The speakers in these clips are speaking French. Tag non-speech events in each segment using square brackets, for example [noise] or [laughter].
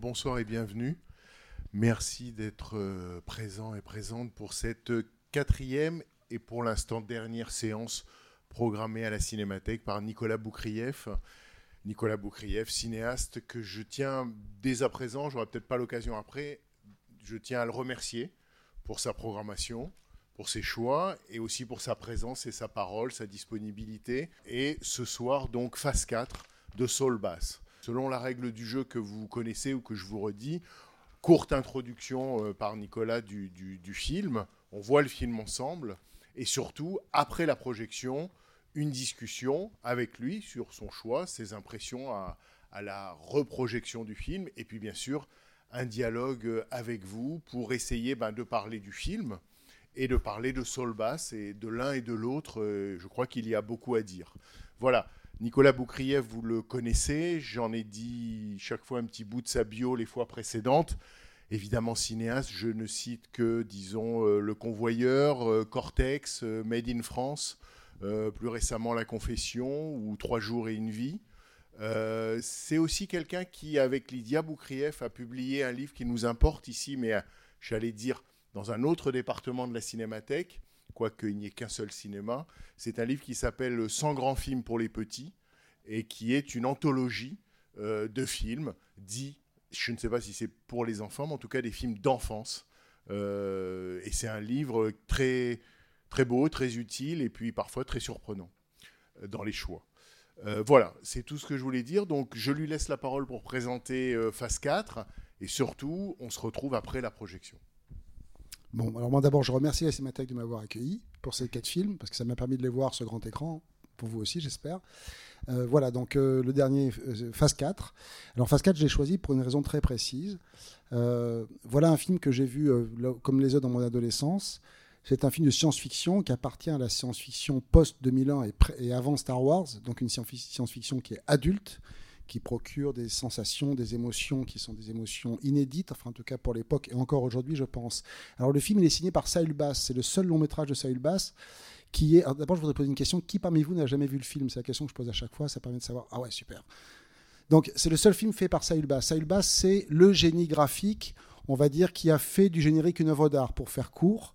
Bonsoir, et bienvenue. Merci d'être euh, présent et présente pour cette quatrième et pour l'instant dernière séance programmée à la Cinémathèque par Nicolas Boukrieff. Nicolas Boukrieff, cinéaste que je tiens dès à présent, j'aurai peut-être pas l'occasion après, je tiens à le remercier pour sa programmation, pour ses choix et aussi pour sa présence et sa parole, sa disponibilité. Et ce soir, donc, phase 4 de Soul Bass. Selon la règle du jeu que vous connaissez ou que je vous redis, courte introduction euh, par Nicolas du, film, on voit le film ensemble et surtout, après la projection, une discussion avec lui sur son choix, ses impressions à, la reprojection du film, et puis bien sûr un dialogue euh, avec vous pour essayer ben, de parler du film et de parler de Saul Bass et de l'un et de l'autre. euh, je crois qu'il y a beaucoup à dire. Voilà. Nicolas Boukrieff, vous le connaissez, j'en ai dit chaque fois un petit bout de sa bio les fois précédentes. Évidemment cinéaste, je ne cite que, disons, euh, Le Convoyeur, euh, Cortex, euh, Made in France, plus récemment La Confession ou Trois jours et une vie. C'est aussi quelqu'un qui, avec Lydia Boukrieff, a publié un livre qui nous importe ici, mais j'allais dire dans un autre département de la cinémathèque, quoique il n'y ait qu'un seul cinéma. C'est un livre qui s'appelle 100 grands films pour les petits et qui est une anthologie euh, de films dits, je ne sais pas si c'est pour les enfants, mais en tout cas des films d'enfance. Euh, et c'est un livre très, très beau, très utile et puis parfois très surprenant euh, dans les choix. Voilà, c'est tout ce que je voulais dire. Donc je lui laisse la parole pour présenter phase 4 et surtout, on se retrouve après la projection. Bon, alors moi d'abord, je remercie la Cinémathèque de m'avoir accueilli pour ces quatre films, parce que ça m'a permis de les voir sur grand écran, pour vous aussi, j'espère. Euh, voilà, donc euh, le dernier, euh, phase 4. Alors, phase 4, je l'ai choisi pour une raison très précise. Voilà un film que j'ai vu comme les autres dans mon adolescence. C'est un film de science-fiction qui appartient à la science-fiction post-2001 et, avant Star Wars, donc une science- science-fiction qui est adulte, qui procure des sensations, des émotions qui sont des émotions inédites, enfin en tout cas pour l'époque et encore aujourd'hui, je pense. Alors le film, il est signé par Saül Bass. C'est le seul long métrage de Saül Bass qui est. D'abord, je voudrais poser une question. Qui parmi vous n'a jamais vu le film? C'est la question que je pose à chaque fois. Ça permet de savoir. Ah ouais, super. Donc c'est le seul film fait par Saül Bass. Saül Bass, c'est le génie graphique, on va dire, qui a fait du générique une œuvre d'art, pour faire court.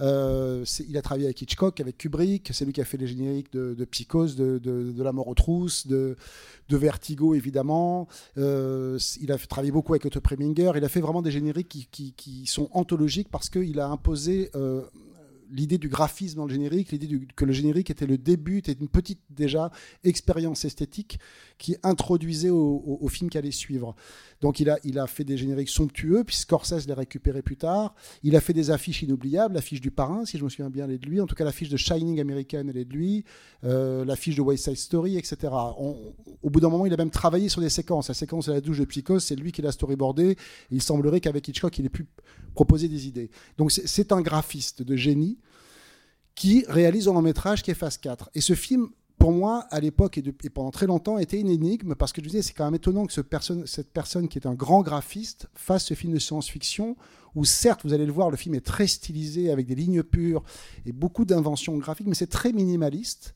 Euh, il a travaillé avec Hitchcock, avec Kubrick. C'est lui qui a fait les génériques de, de Psychose, de, de- La mort aux trousses, de, Vertigo, évidemment. Euh, il a travaillé beaucoup avec Otto Preminger. Il a fait vraiment des génériques qui, qui- qui sont anthologiques parce qu'il a imposé euh, l'idée du graphisme dans le générique, l'idée que le générique était le début, était une petite déjà expérience esthétique qui introduisait au, au- au film suivre. Donc il a, il a fait des génériques somptueux, puis Scorsese l'a récupéré plus tard. Il a fait des affiches inoubliables, l'affiche du Parrain, si je me souviens bien, elle est de lui. En tout cas, l'affiche de Shining American, elle est de lui. Euh, l'affiche de West Side Story, etc. Au bout d'un moment, il a même travaillé sur des séquences. La séquence de la douche de Psychose, c'est lui qui l'a storyboardé. Il semblerait qu'avec Hitchcock, il ait pu proposer des idées. Donc c'est un graphiste de génie qui réalise un long métrage qui est phase 4. Et ce film, pour moi, à l'époque et, pendant très longtemps, était une énigme parce que je disais, c'est quand même étonnant que cette personne qui est un grand graphiste fasse ce film de science-fiction où certes, vous allez le voir, le film est très stylisé avec des lignes pures et beaucoup d'inventions graphiques, mais c'est très minimaliste.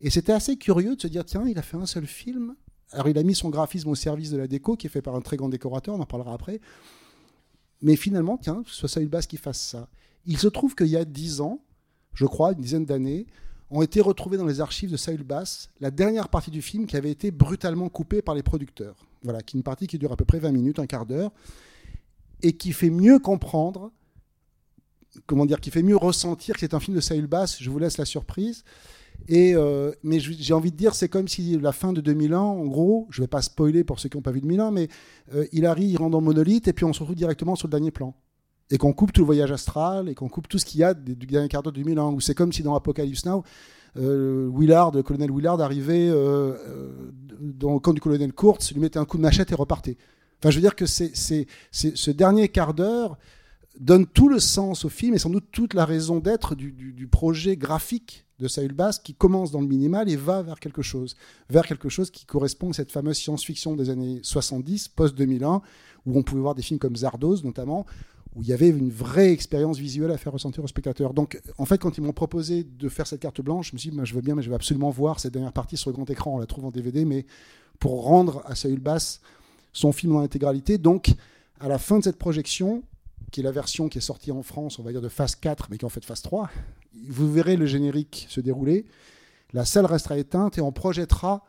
Et c'était assez curieux de se dire, tiens, il a fait un seul film. Alors il a mis son graphisme au service de la déco, qui est fait par un très grand décorateur, on en parlera après. Mais finalement, tiens, ce soit Saül Bass qui fasse ça. Il se trouve qu'il y a dix ans, je crois, une dizaine d'années, ont été retrouvés dans les archives de Saül Bass la dernière partie du film qui avait été brutalement coupée par les producteurs. Voilà, qui est une partie qui dure à peu près 20 minutes, un quart d'heure, et qui fait mieux comprendre, comment dire, qui fait mieux ressentir que c'est un film de Saül Bass. Je vous laisse la surprise. Et euh, mais j'ai envie de dire, c'est comme si la fin de 2001, en gros, je vais pas spoiler pour ceux qui n'ont pas vu 2001, mais euh, il arrive, il rentre dans Monolith, et puis on se retrouve directement sur le dernier plan. Et qu'on coupe tout le voyage astral, et qu'on coupe tout ce qu'il y a du du dernier quart d'heure de 2001, où c'est comme si dans Apocalypse Now, euh, Willard, le colonel Willard, arrivait euh, euh, dans le camp du colonel Kurtz, lui mettait un coup de machette et repartait. Enfin, je veux dire que c'est, c'est, c'est- ce dernier quart d'heure donne tout le sens au film et sans doute toute la raison d'être du, du- du projet graphique de Saül Bass qui commence dans le minimal et va vers quelque chose, vers quelque chose qui correspond à cette fameuse science-fiction des années 70, post-2001, où on pouvait voir des films comme Zardoz notamment, où il y avait une vraie expérience visuelle à faire ressentir au spectateur. Donc, en fait, quand ils m'ont proposé de faire cette carte blanche, je me suis dit, moi, je veux bien, mais je vais absolument voir cette dernière partie sur le grand écran. On la trouve en DVD, mais pour rendre à Saül Bass son film en intégralité. Donc, à la fin de cette projection, qui est la version qui est sortie en France, on va dire de phase 4, mais qui est en fait phase 3, vous verrez le générique se dérouler. La salle restera éteinte et on projettera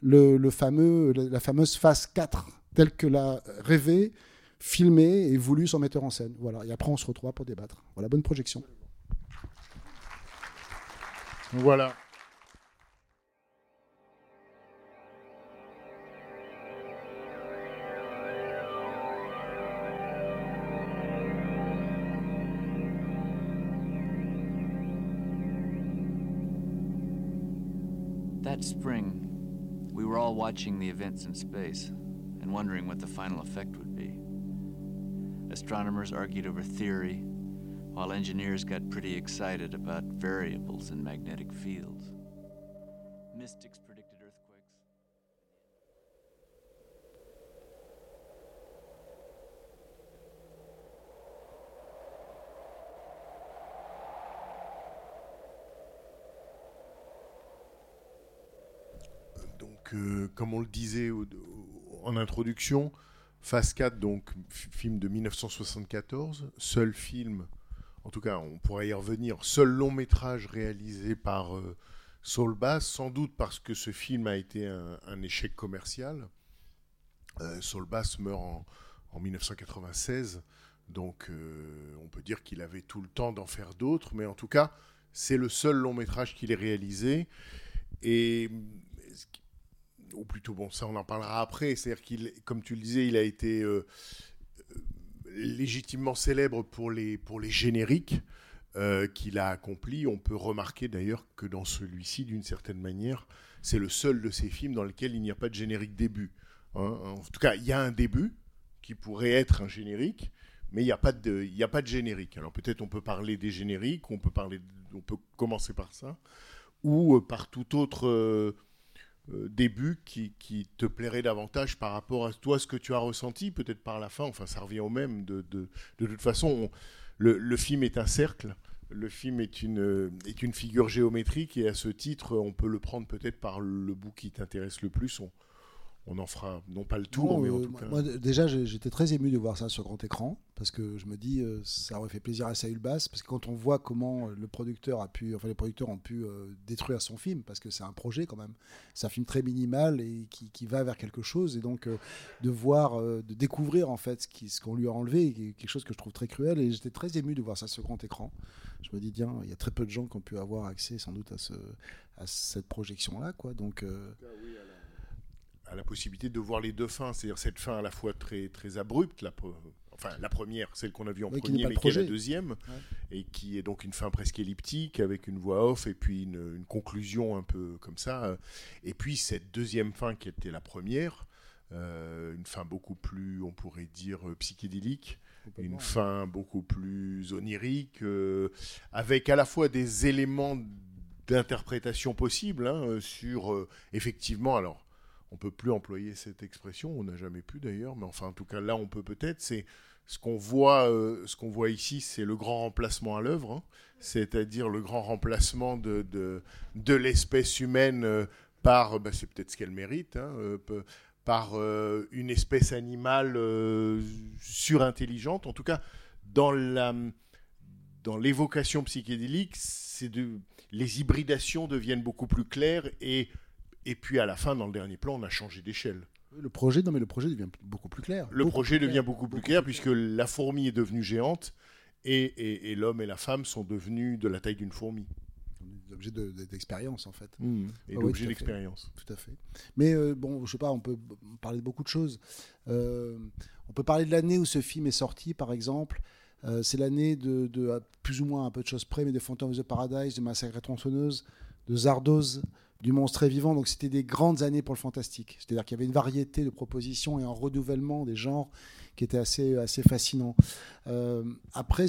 le, fameux, la, la fameuse phase 4, telle que l'a rêvé, filmé et voulu son metteur en scène. Voilà. Et après, on se retrouvera pour débattre. Voilà, bonne projection. Voilà. That spring, we were all watching the events in space and wondering what the final effect would be. Astronomers argued over theory, while engineers got pretty excited about variables in magnetic fields. Mystics predicted earthquakes. Donc, euh, comme on le disait en introduction, Phase 4, donc film de 1974, seul film, en tout cas, on pourrait y revenir, seul long métrage réalisé par euh, Saul Bass, sans doute parce que ce film a été un, échec commercial. Euh, Saul Bass meurt en, en 1996, donc euh, on peut dire qu'il avait tout le temps d'en faire d'autres, mais en tout cas, c'est le seul long métrage qu'il ait réalisé. Et ou plutôt bon, ça on en parlera après. C'est-à-dire qu'il, comme tu le disais, il a été euh, euh, légitimement célèbre pour les pour génériques euh, qu'il a accomplis. On peut remarquer d'ailleurs que dans celui-ci, d'une certaine manière, c'est le seul de ces films dans lequel il n'y a pas de générique début. hein. En tout cas, il y a un début qui pourrait être un générique, mais il n'y a pas de a pas de générique. Alors peut-être on peut parler des génériques, on peut parler, on peut commencer par ça, ou par tout autre début qui, qui te plairait davantage par rapport à toi, ce que tu as ressenti, peut-être par la fin, enfin ça revient au même. De, de, de toute façon, on- le, le film est un cercle, le film est une, euh, est une figure géométrique, et à ce titre, on peut le prendre peut-être par le bout qui t'intéresse le plus. On en fera, non pas le tour, Non, mais en euh, tout moi- cas... moi, déjà, j'étais très ému de voir ça sur grand écran parce que je me dis, euh, ça aurait fait plaisir à Saül Bass parce que quand on voit comment euh, le producteur a pu, enfin les producteurs ont pu euh, détruire son film parce que c'est un projet quand même, c'est un film très minimal et qui, qui va vers quelque chose et donc euh, de voir, euh, de découvrir en fait ce qu'on lui a enlevé, quelque chose que je trouve très cruel et j'étais très ému de voir ça sur grand écran. Je me dis, tiens, il y a très peu de gens qui ont pu avoir accès sans doute à, ce, à cette projection là, quoi. Donc euh, à la possibilité de voir les deux fins, c'est-à-dire cette fin à la fois très, très abrupte, la, enfin la première, celle qu'on a vue en Oui, premier, mais qui est la deuxième, et qui est donc une fin presque elliptique, avec une voix off, et puis une, une conclusion un peu comme ça. Et puis cette deuxième fin qui était la première, euh, une fin beaucoup plus, on pourrait dire, euh, psychédélique, une fin beaucoup plus onirique, euh, avec à la fois des éléments d'interprétation possibles hein, sur, euh, effectivement, alors, on peut plus employer cette expression, on n'a jamais pu d'ailleurs, mais enfin, en tout cas, là, on peut peut-être, c'est ce qu'on voit, euh, ce qu'on voit ici, c'est le grand remplacement à l'œuvre, hein, c'est-à-dire le grand remplacement de, de, l'espèce humaine euh, par, bah, c'est peut-être ce qu'elle mérite, hein, euh, par une espèce animale surintelligente. En tout cas, dans la dans l'évocation psychédélique, c'est de les hybridations deviennent beaucoup plus claires et et puis à la fin, dans le dernier plan, on a changé d'échelle. le projet, non mais le projet devient beaucoup plus clair. Le Beaucoup projet devient clair. beaucoup plus clair puisque la fourmi est devenue géante et, et- et l'homme et la femme sont devenus de la taille d'une fourmi. des objets de- d'expérience en fait. Et Ah oui, l'objet fait. d'expérience. Tout à fait. Mais euh, bon, je sais pas, on peut parler de beaucoup de choses. Euh, on peut parler de l'année où ce film est sorti, par exemple. Euh, c'est l'année de, de, plus ou moins un peu de choses près, mais de Phantom of the Paradise, de Massacre à tronçonneuse, de Zardoz, du monstre vivant. Donc c'était des grandes années pour le fantastique. C'est-à-dire qu'il y avait une variété de propositions et un renouvellement des genres qui était assez, assez fascinant. Euh, après,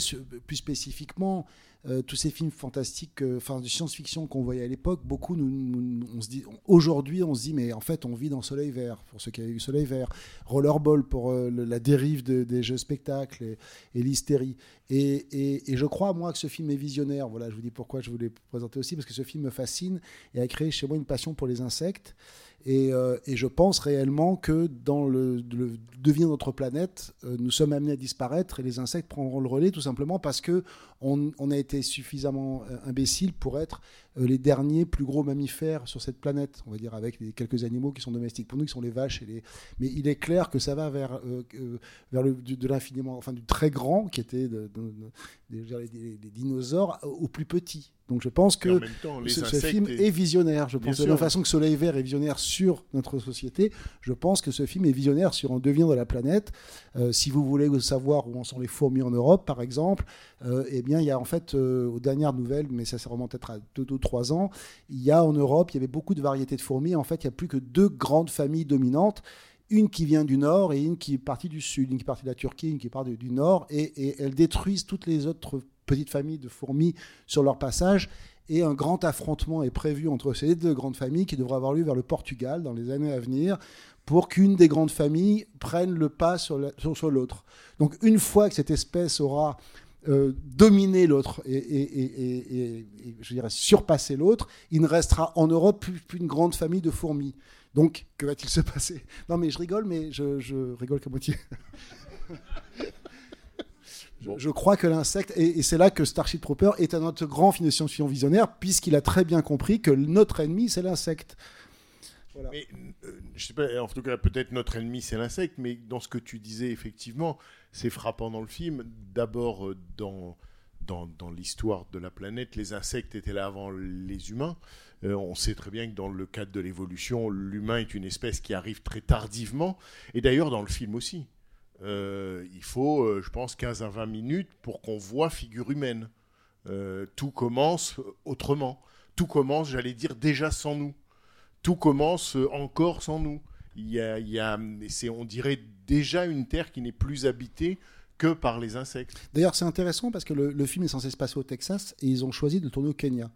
plus spécifiquement, euh, tous ces films fantastiques, euh, enfin de science-fiction qu'on voyait à l'époque, beaucoup, nous, dit, aujourd'hui, on se dit, mais en fait, on vit dans Soleil Vert, pour ceux qui avaient eu Soleil Vert, Rollerball pour la dérive des jeux spectacles et, l'hystérie. Et, je crois, moi, que ce film est visionnaire. Voilà, je vous dis pourquoi je voulais présenter aussi, parce que ce film me fascine et a créé chez moi une passion pour les insectes. Euh, et, je pense réellement que dans le, devenir de notre planète, euh, nous sommes amenés à disparaître et les insectes prendront le relais tout simplement parce que on, a été suffisamment euh, imbéciles pour être les derniers plus gros mammifères sur cette planète, on va dire avec quelques animaux qui sont domestiques pour nous, qui sont les vaches et les. Mais il est clair que ça va vers vers le, de, l'infiniment, enfin du très grand qui était de, les, dinosaures au plus petit. Donc je pense que ce, film est... visionnaire. Je pense de la façon que Soleil Vert est visionnaire sur notre société, je pense que ce film est visionnaire sur un devenir de la planète. Euh, si vous voulez savoir où en sont les fourmis en Europe, par exemple, euh, eh bien il y a en fait euh, aux dernières nouvelles, mais ça, ça remonte peut-être à 2 ou 3 ans, il y a en Europe, il y avait beaucoup de variétés de fourmis. En fait, il n'y a plus que deux grandes familles dominantes une qui vient du nord et une qui est partie du sud, une qui est partie de la Turquie, une qui est partie du nord, et, elles détruisent toutes les autres petites familles de fourmis sur leur passage. Et un grand affrontement est prévu entre ces deux grandes familles qui devrait avoir lieu vers le Portugal dans les années à venir pour qu'une des grandes familles prenne le pas sur l'autre. Donc une fois que cette espèce aura euh, dominé l'autre et, et, je dirais surpassé l'autre, il ne restera en Europe plus, une grande famille de fourmis. Donc que va-t-il se passer? Non mais je rigole, mais je, je rigole qu'à moitié. Je, crois que l'insecte, et, c'est là que Starship Trooper est un notre grand film de science-fiction visionnaire, puisqu'il a très bien compris que notre ennemi, c'est l'insecte. Mais, euh, je sais pas, en tout cas, peut-être notre ennemi, c'est l'insecte, mais dans ce que tu disais, effectivement, c'est frappant dans le film. D'abord, euh, dans, dans, dans l'histoire de la planète, les insectes étaient là avant les humains. Euh, on sait très bien que dans le cadre de l'évolution, l'humain est une espèce qui arrive très tardivement, et d'ailleurs dans le film aussi. Euh, il faut, euh, je pense, 15 à 20 minutes pour qu'on voit figure humaine. Tout commence autrement. Tout commence, j'allais dire, déjà sans nous. Tout commence encore sans nous. Il y a, il y a on dirait déjà une terre qui n'est plus habitée que par les insectes. D'ailleurs, c'est intéressant parce que le, film est censé se passer au Texas et ils ont choisi de tourner au Kenya.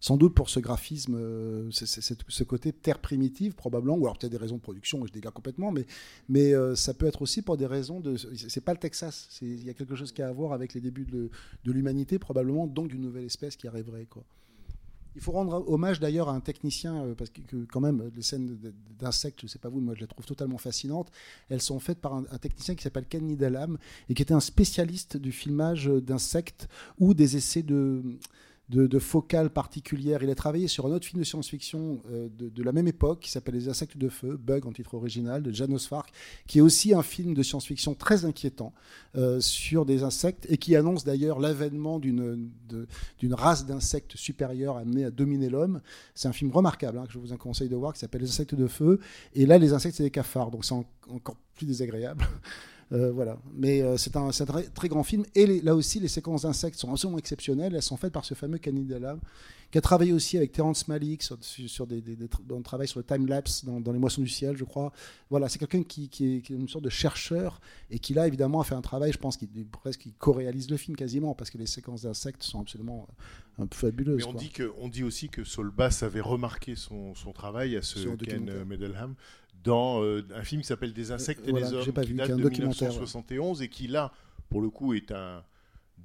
Sans doute pour ce graphisme, euh, ce côté terre primitive, probablement, ou alors peut-être des raisons de production, je dégage complètement, mais, mais euh, ça peut être aussi pour des raisons de. C'est pas le Texas, il y a quelque chose qui a à voir avec les débuts de, l'humanité, probablement, donc d'une nouvelle espèce qui arriverait. Quoi. Il faut rendre hommage d'ailleurs à un technicien, euh, parce que, quand même, les scènes d'insectes, je ne sais pas vous, moi je les trouve totalement fascinantes. Elles sont faites par un, technicien qui s'appelle Ken Nidalam et qui était un spécialiste du filmage d'insectes ou des essais de de, focale particulière. Il a travaillé sur un autre film de science-fiction euh, de, la même époque qui s'appelle Les insectes de feu, Bug en titre original, de Janos Fark, qui est aussi un film de science-fiction très inquiétant euh, sur des insectes et qui annonce d'ailleurs l'avènement d'une race d'insectes supérieure amenée à dominer l'homme. C'est un film remarquable hein, que je vous conseille de voir qui s'appelle Les insectes de feu. Et là, les insectes, c'est des cafards, donc c'est encore plus désagréable. Euh, voilà. Mais euh, c'est un, très, très, grand film. Et là aussi, les séquences d'insectes sont absolument exceptionnelles. Elles sont faites par ce fameux Canidala, qui a travaillé aussi avec Terence Malick sur, sur des, des, dans travail sur le time-lapse dans, Les Moissons du Ciel, je crois. Voilà, c'est quelqu'un qui, qui, est, une sorte de chercheur et qui, là, évidemment, a fait un travail, je pense, qui presque qui co-réalise le film quasiment, parce que les séquences d'insectes sont absolument euh, un peu fabuleuses. Mais on, Dit, que, on dit aussi que Solbass avait remarqué son, son travail à ce Ken Medelham dans euh, un film qui s'appelle Des insectes et des hommes, qui date de 1971 et qui là, pour le coup, est un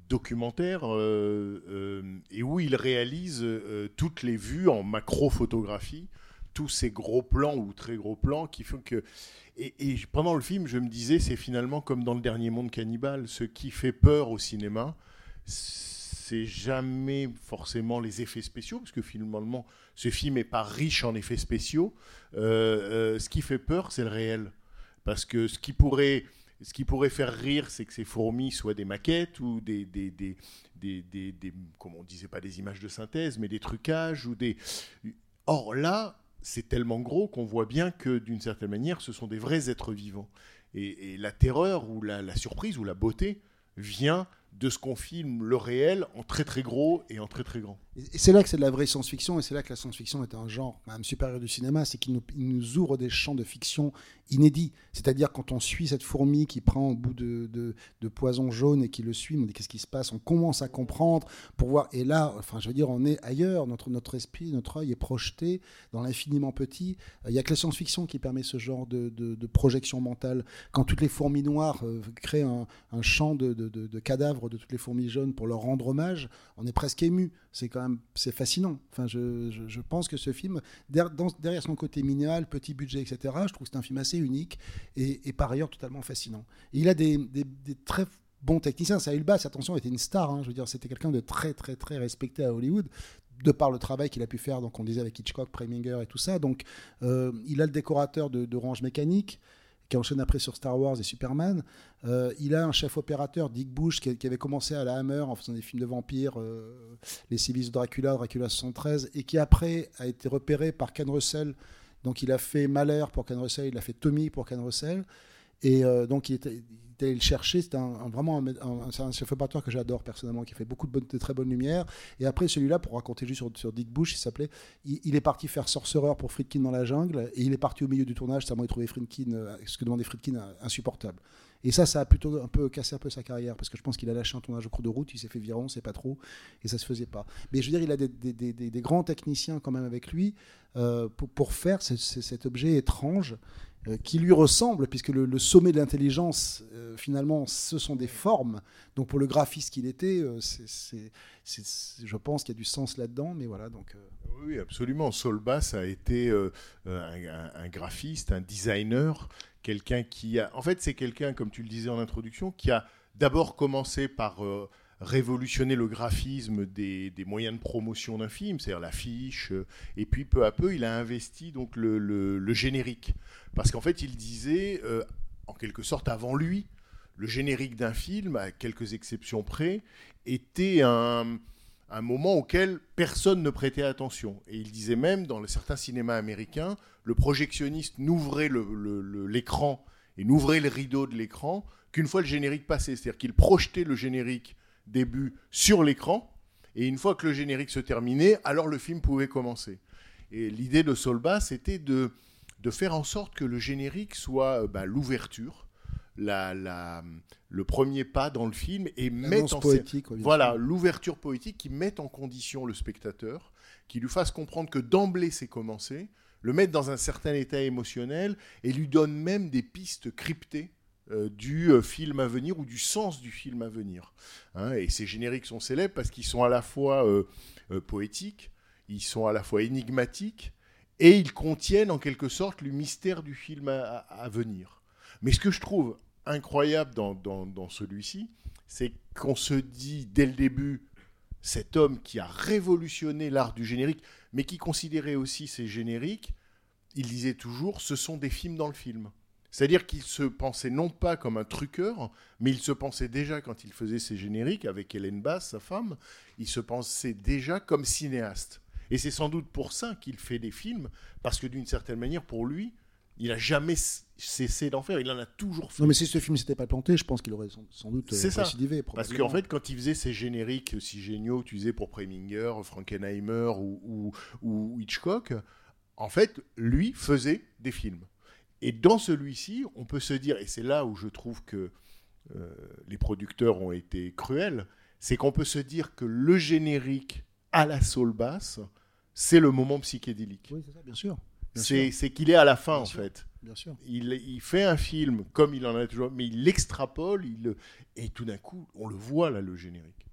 documentaire euh, euh, et où il réalise toutes les vues en macro-photographie, tous ces gros plans ou très gros plans qui font que et, et, pendant le film, je me disais, c'est finalement comme dans le dernier monde cannibale, ce qui fait peur au cinéma, c'est jamais forcément les effets spéciaux, parce que finalement, ce film n'est pas riche en effets spéciaux. Euh, euh, ce qui fait peur, c'est le réel. Parce que ce qui pourrait, ce qui pourrait faire rire, c'est que ces fourmis soient des maquettes ou des, des, des, des, des comme on disait pas des images de synthèse, mais des trucages ou des. Or là, c'est tellement gros qu'on voit bien que d'une certaine manière, ce sont des vrais êtres vivants. Et, la terreur ou la surprise ou la beauté vient de ce qu'on filme le réel en très très gros et en très très grand. Et c'est là que c'est de la vraie science-fiction, et c'est là que la science-fiction est un genre même supérieur du cinéma, c'est qu'il nous, ouvre des champs de fiction inédits. C'est-à-dire quand on suit cette fourmi qui prend au bout de, poison jaune et qui le suit, on dit qu'est-ce qui se passe, on commence à comprendre pour voir. Et là, enfin, je veux dire, on est ailleurs, notre, esprit, notre œil est projeté dans l'infiniment petit. Il y a que la science-fiction qui permet ce genre de, projection mentale. Quand toutes les fourmis noires euh, créent un, un champ de cadavres de toutes les fourmis jaunes pour leur rendre hommage, on est presque ému. C'est quand c'est fascinant. Enfin, je, pense que ce film, derrière son côté minimal, petit budget, etc., je trouve que c'est un film assez unique et, par ailleurs totalement fascinant. Il a des, très bons techniciens. Saül Bass, attention, était une star. hein. Je veux dire, c'était quelqu'un de très, très, très respecté à Hollywood de par le travail qu'il a pu faire, donc on disait avec Hitchcock, Preminger et tout ça. Donc, euh, il a le décorateur de, d'Orange Mécanique, qui enchaîne après sur Star Wars et Superman. Euh, il a un chef opérateur, Dick Bush, qui, avait commencé à la Hammer en faisant des films de vampires, euh, Les Civis de Dracula, Dracula 73, et qui après a été repéré par Ken Russell. Donc il a fait Mahler pour Ken Russell, il a fait Tommy pour Ken Russell. Et euh, donc il était, il allé le chercher. C'est un, un- vraiment un, un- chef que j'adore personnellement, qui fait beaucoup de, très bonnes lumières. Et après celui-là, pour raconter juste sur, Dick Bush, il s'appelait. Il, il est parti faire Sorcerer pour Friedkin dans la jungle, et il est parti au milieu du tournage. Ça m'a trouvé Friedkin, euh, ce que demandait Friedkin, euh, insupportable. Et ça, ça a plutôt un peu cassé un peu sa carrière, parce que je pense qu'il a lâché un tournage au cours de route, il s'est fait virer, on sait pas trop, et ça se faisait pas. Mais je veux dire, il a des, des- des- grands techniciens quand même avec lui pour, pour faire ce- ce- cet objet étrange qui lui ressemble, puisque le, sommet de l'intelligence, euh, finalement, ce sont des formes. Donc pour le graphiste qu'il était, euh, je pense qu'il y a du sens là-dedans, mais voilà. Donc, euh, Oui, absolument. Saul Bass a été euh, un, graphiste, un designer, quelqu'un qui a. En fait, c'est quelqu'un, comme tu le disais en introduction, qui a d'abord commencé par euh, révolutionner le graphisme des, moyens de promotion d'un film, c'est-à-dire l'affiche, euh, et puis peu à peu, il a investi donc le, générique, parce qu'en fait, il disait, euh, en quelque sorte, avant lui, le générique d'un film, à quelques exceptions près, était un, moment auquel personne ne prêtait attention. Et il disait même, dans certains cinémas américains, le projectionniste n'ouvrait l'écran et n'ouvrait le rideau de l'écran qu'une fois le générique passé. C'est-à-dire qu'il projetait le générique début sur l'écran, et une fois que le générique se terminait, alors le film pouvait commencer. Et l'idée de Solba, c'était de, de faire en sorte que le générique soit euh, bah, l'ouverture, la, la- le premier pas dans le film, et mettre en poétique. voilà, l'ouverture poétique qui met en condition le spectateur, qui lui fasse comprendre que d'emblée c'est commencé, le mettre dans un certain état émotionnel et lui donne même des pistes cryptées du euh, film à venir ou du sens du film à venir. Hein, et ces génériques sont célèbres parce qu'ils sont à la fois euh, euh, poétiques, ils sont à la fois énigmatiques et ils contiennent en quelque sorte le mystère du film à venir. Mais ce que je trouve incroyable dans, dans- dans celui-ci, c'est qu'on se dit dès le début, cet homme qui a révolutionné l'art du générique, mais qui considérait aussi ces génériques, il disait toujours, ce sont des films dans le film. C'est-à-dire qu'il se pensait non pas comme un truqueur, mais il se pensait déjà quand il faisait ses génériques avec Hélène Bass, sa femme, il se pensait déjà comme cinéaste. Et c'est sans doute pour ça qu'il fait des films, parce que d'une certaine manière, pour lui, il n'a jamais cessé d'en faire, il en a toujours fait. Non, mais si ce film s'était pas planté, je pense qu'il aurait sans, sans doute euh, C'est ça. Parce qu'en fait, quand il faisait ces génériques si géniaux, tu disais pour Preminger, Frankenheimer ou, ou- ou Hitchcock, en fait, lui faisait des films. Et dans celui-ci, on peut se dire, et c'est là où je trouve que euh, les producteurs ont été cruels, c'est qu'on peut se dire que le générique à la soul basse, c'est le moment psychédélique. Oui, c'est ça, bien sûr. C'est qu'il est à la fin, Bien en sûr. fait. Bien sûr. Il, il fait un film comme il en a toujours, mais il l'extrapole, il et tout d'un coup, on le voit là, le générique.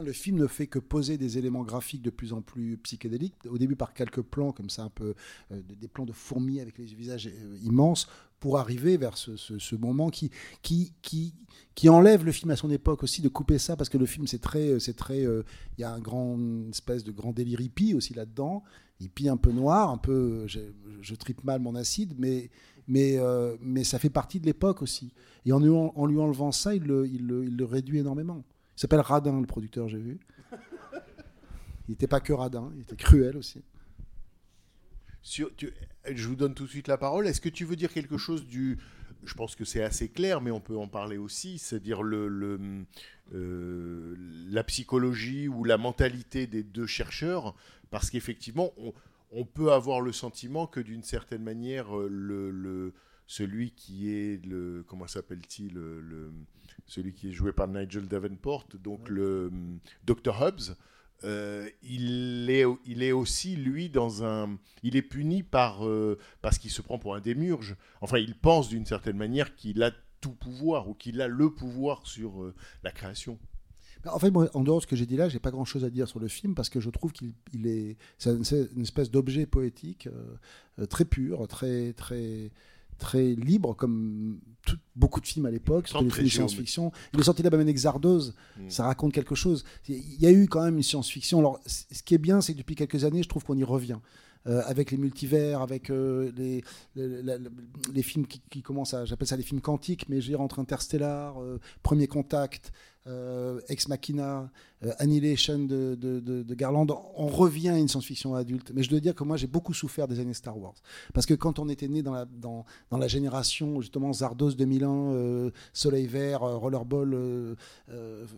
Le film ne fait que poser des éléments graphiques de plus en plus psychédéliques. Au début, par quelques plans, comme ça, un peu euh, des plans de fourmis avec les visages euh, immenses, pour arriver vers ce, ce- moment qui, qui, qui, qui enlève le film à son époque aussi, de couper ça, parce que le film, c'est très. euh, Il y a un grand, une espèce de grand délire hippie aussi là-dedans. Hippie un peu noir, un peu. Je, tripe mal mon acide, mais. Mais, mais ça fait partie de l'époque aussi. Et en en, lui enlevant ça, il le- il le réduit énormément. Il s'appelle Radin, le producteur, j'ai vu. Il n'était pas que radin, il était cruel aussi. Sur- tu- je vous donne tout de suite la parole. Est-ce que tu veux dire quelque chose du, je pense que c'est assez clair, mais on peut en parler aussi, c'est-à-dire le, euh, la psychologie ou la mentalité des deux chercheurs, parce qu'effectivement, on, peut avoir le sentiment que d'une certaine manière, euh, le- celui qui est le comment s'appelle-t-il le, le- celui qui est joué par Nigel Davenport, donc le hum, Dr Hubbs, euh, il est il est aussi lui dans un il est puni par euh, parce qu'il se prend pour un démiurge. Enfin, il pense d'une certaine manière qu'il a tout pouvoir ou qu'il a le pouvoir sur euh, la création. En fait, moi, en dehors de ce que j'ai dit là, j'ai pas grand chose à dire sur le film parce que je trouve qu'il il est, c'est un- c'est une espèce d'objet poétique très pur, très, très, très libre, comme tout- beaucoup de films à l'époque, surtout les films de science-fiction. Il est sorti Exardos, Mm. ça raconte quelque chose. Il y a eu quand même une science-fiction. Alors, ce qui est bien, c'est que depuis quelques années, je trouve qu'on y revient. Euh, avec les multivers, avec euh, les, les, la- la- les films qui, qui commencent à, j'appelle ça les films quantiques, mais je veux dire entre Interstellar, euh, Premier Contact, euh, Ex Machina, euh, Annihilation de, Garland, on revient à une science-fiction adulte. Mais je dois dire que moi, j'ai beaucoup souffert des années Star Wars. Parce que quand on était né dans la, génération, justement, Zardos 2001, euh, Soleil Vert, euh, Rollerball,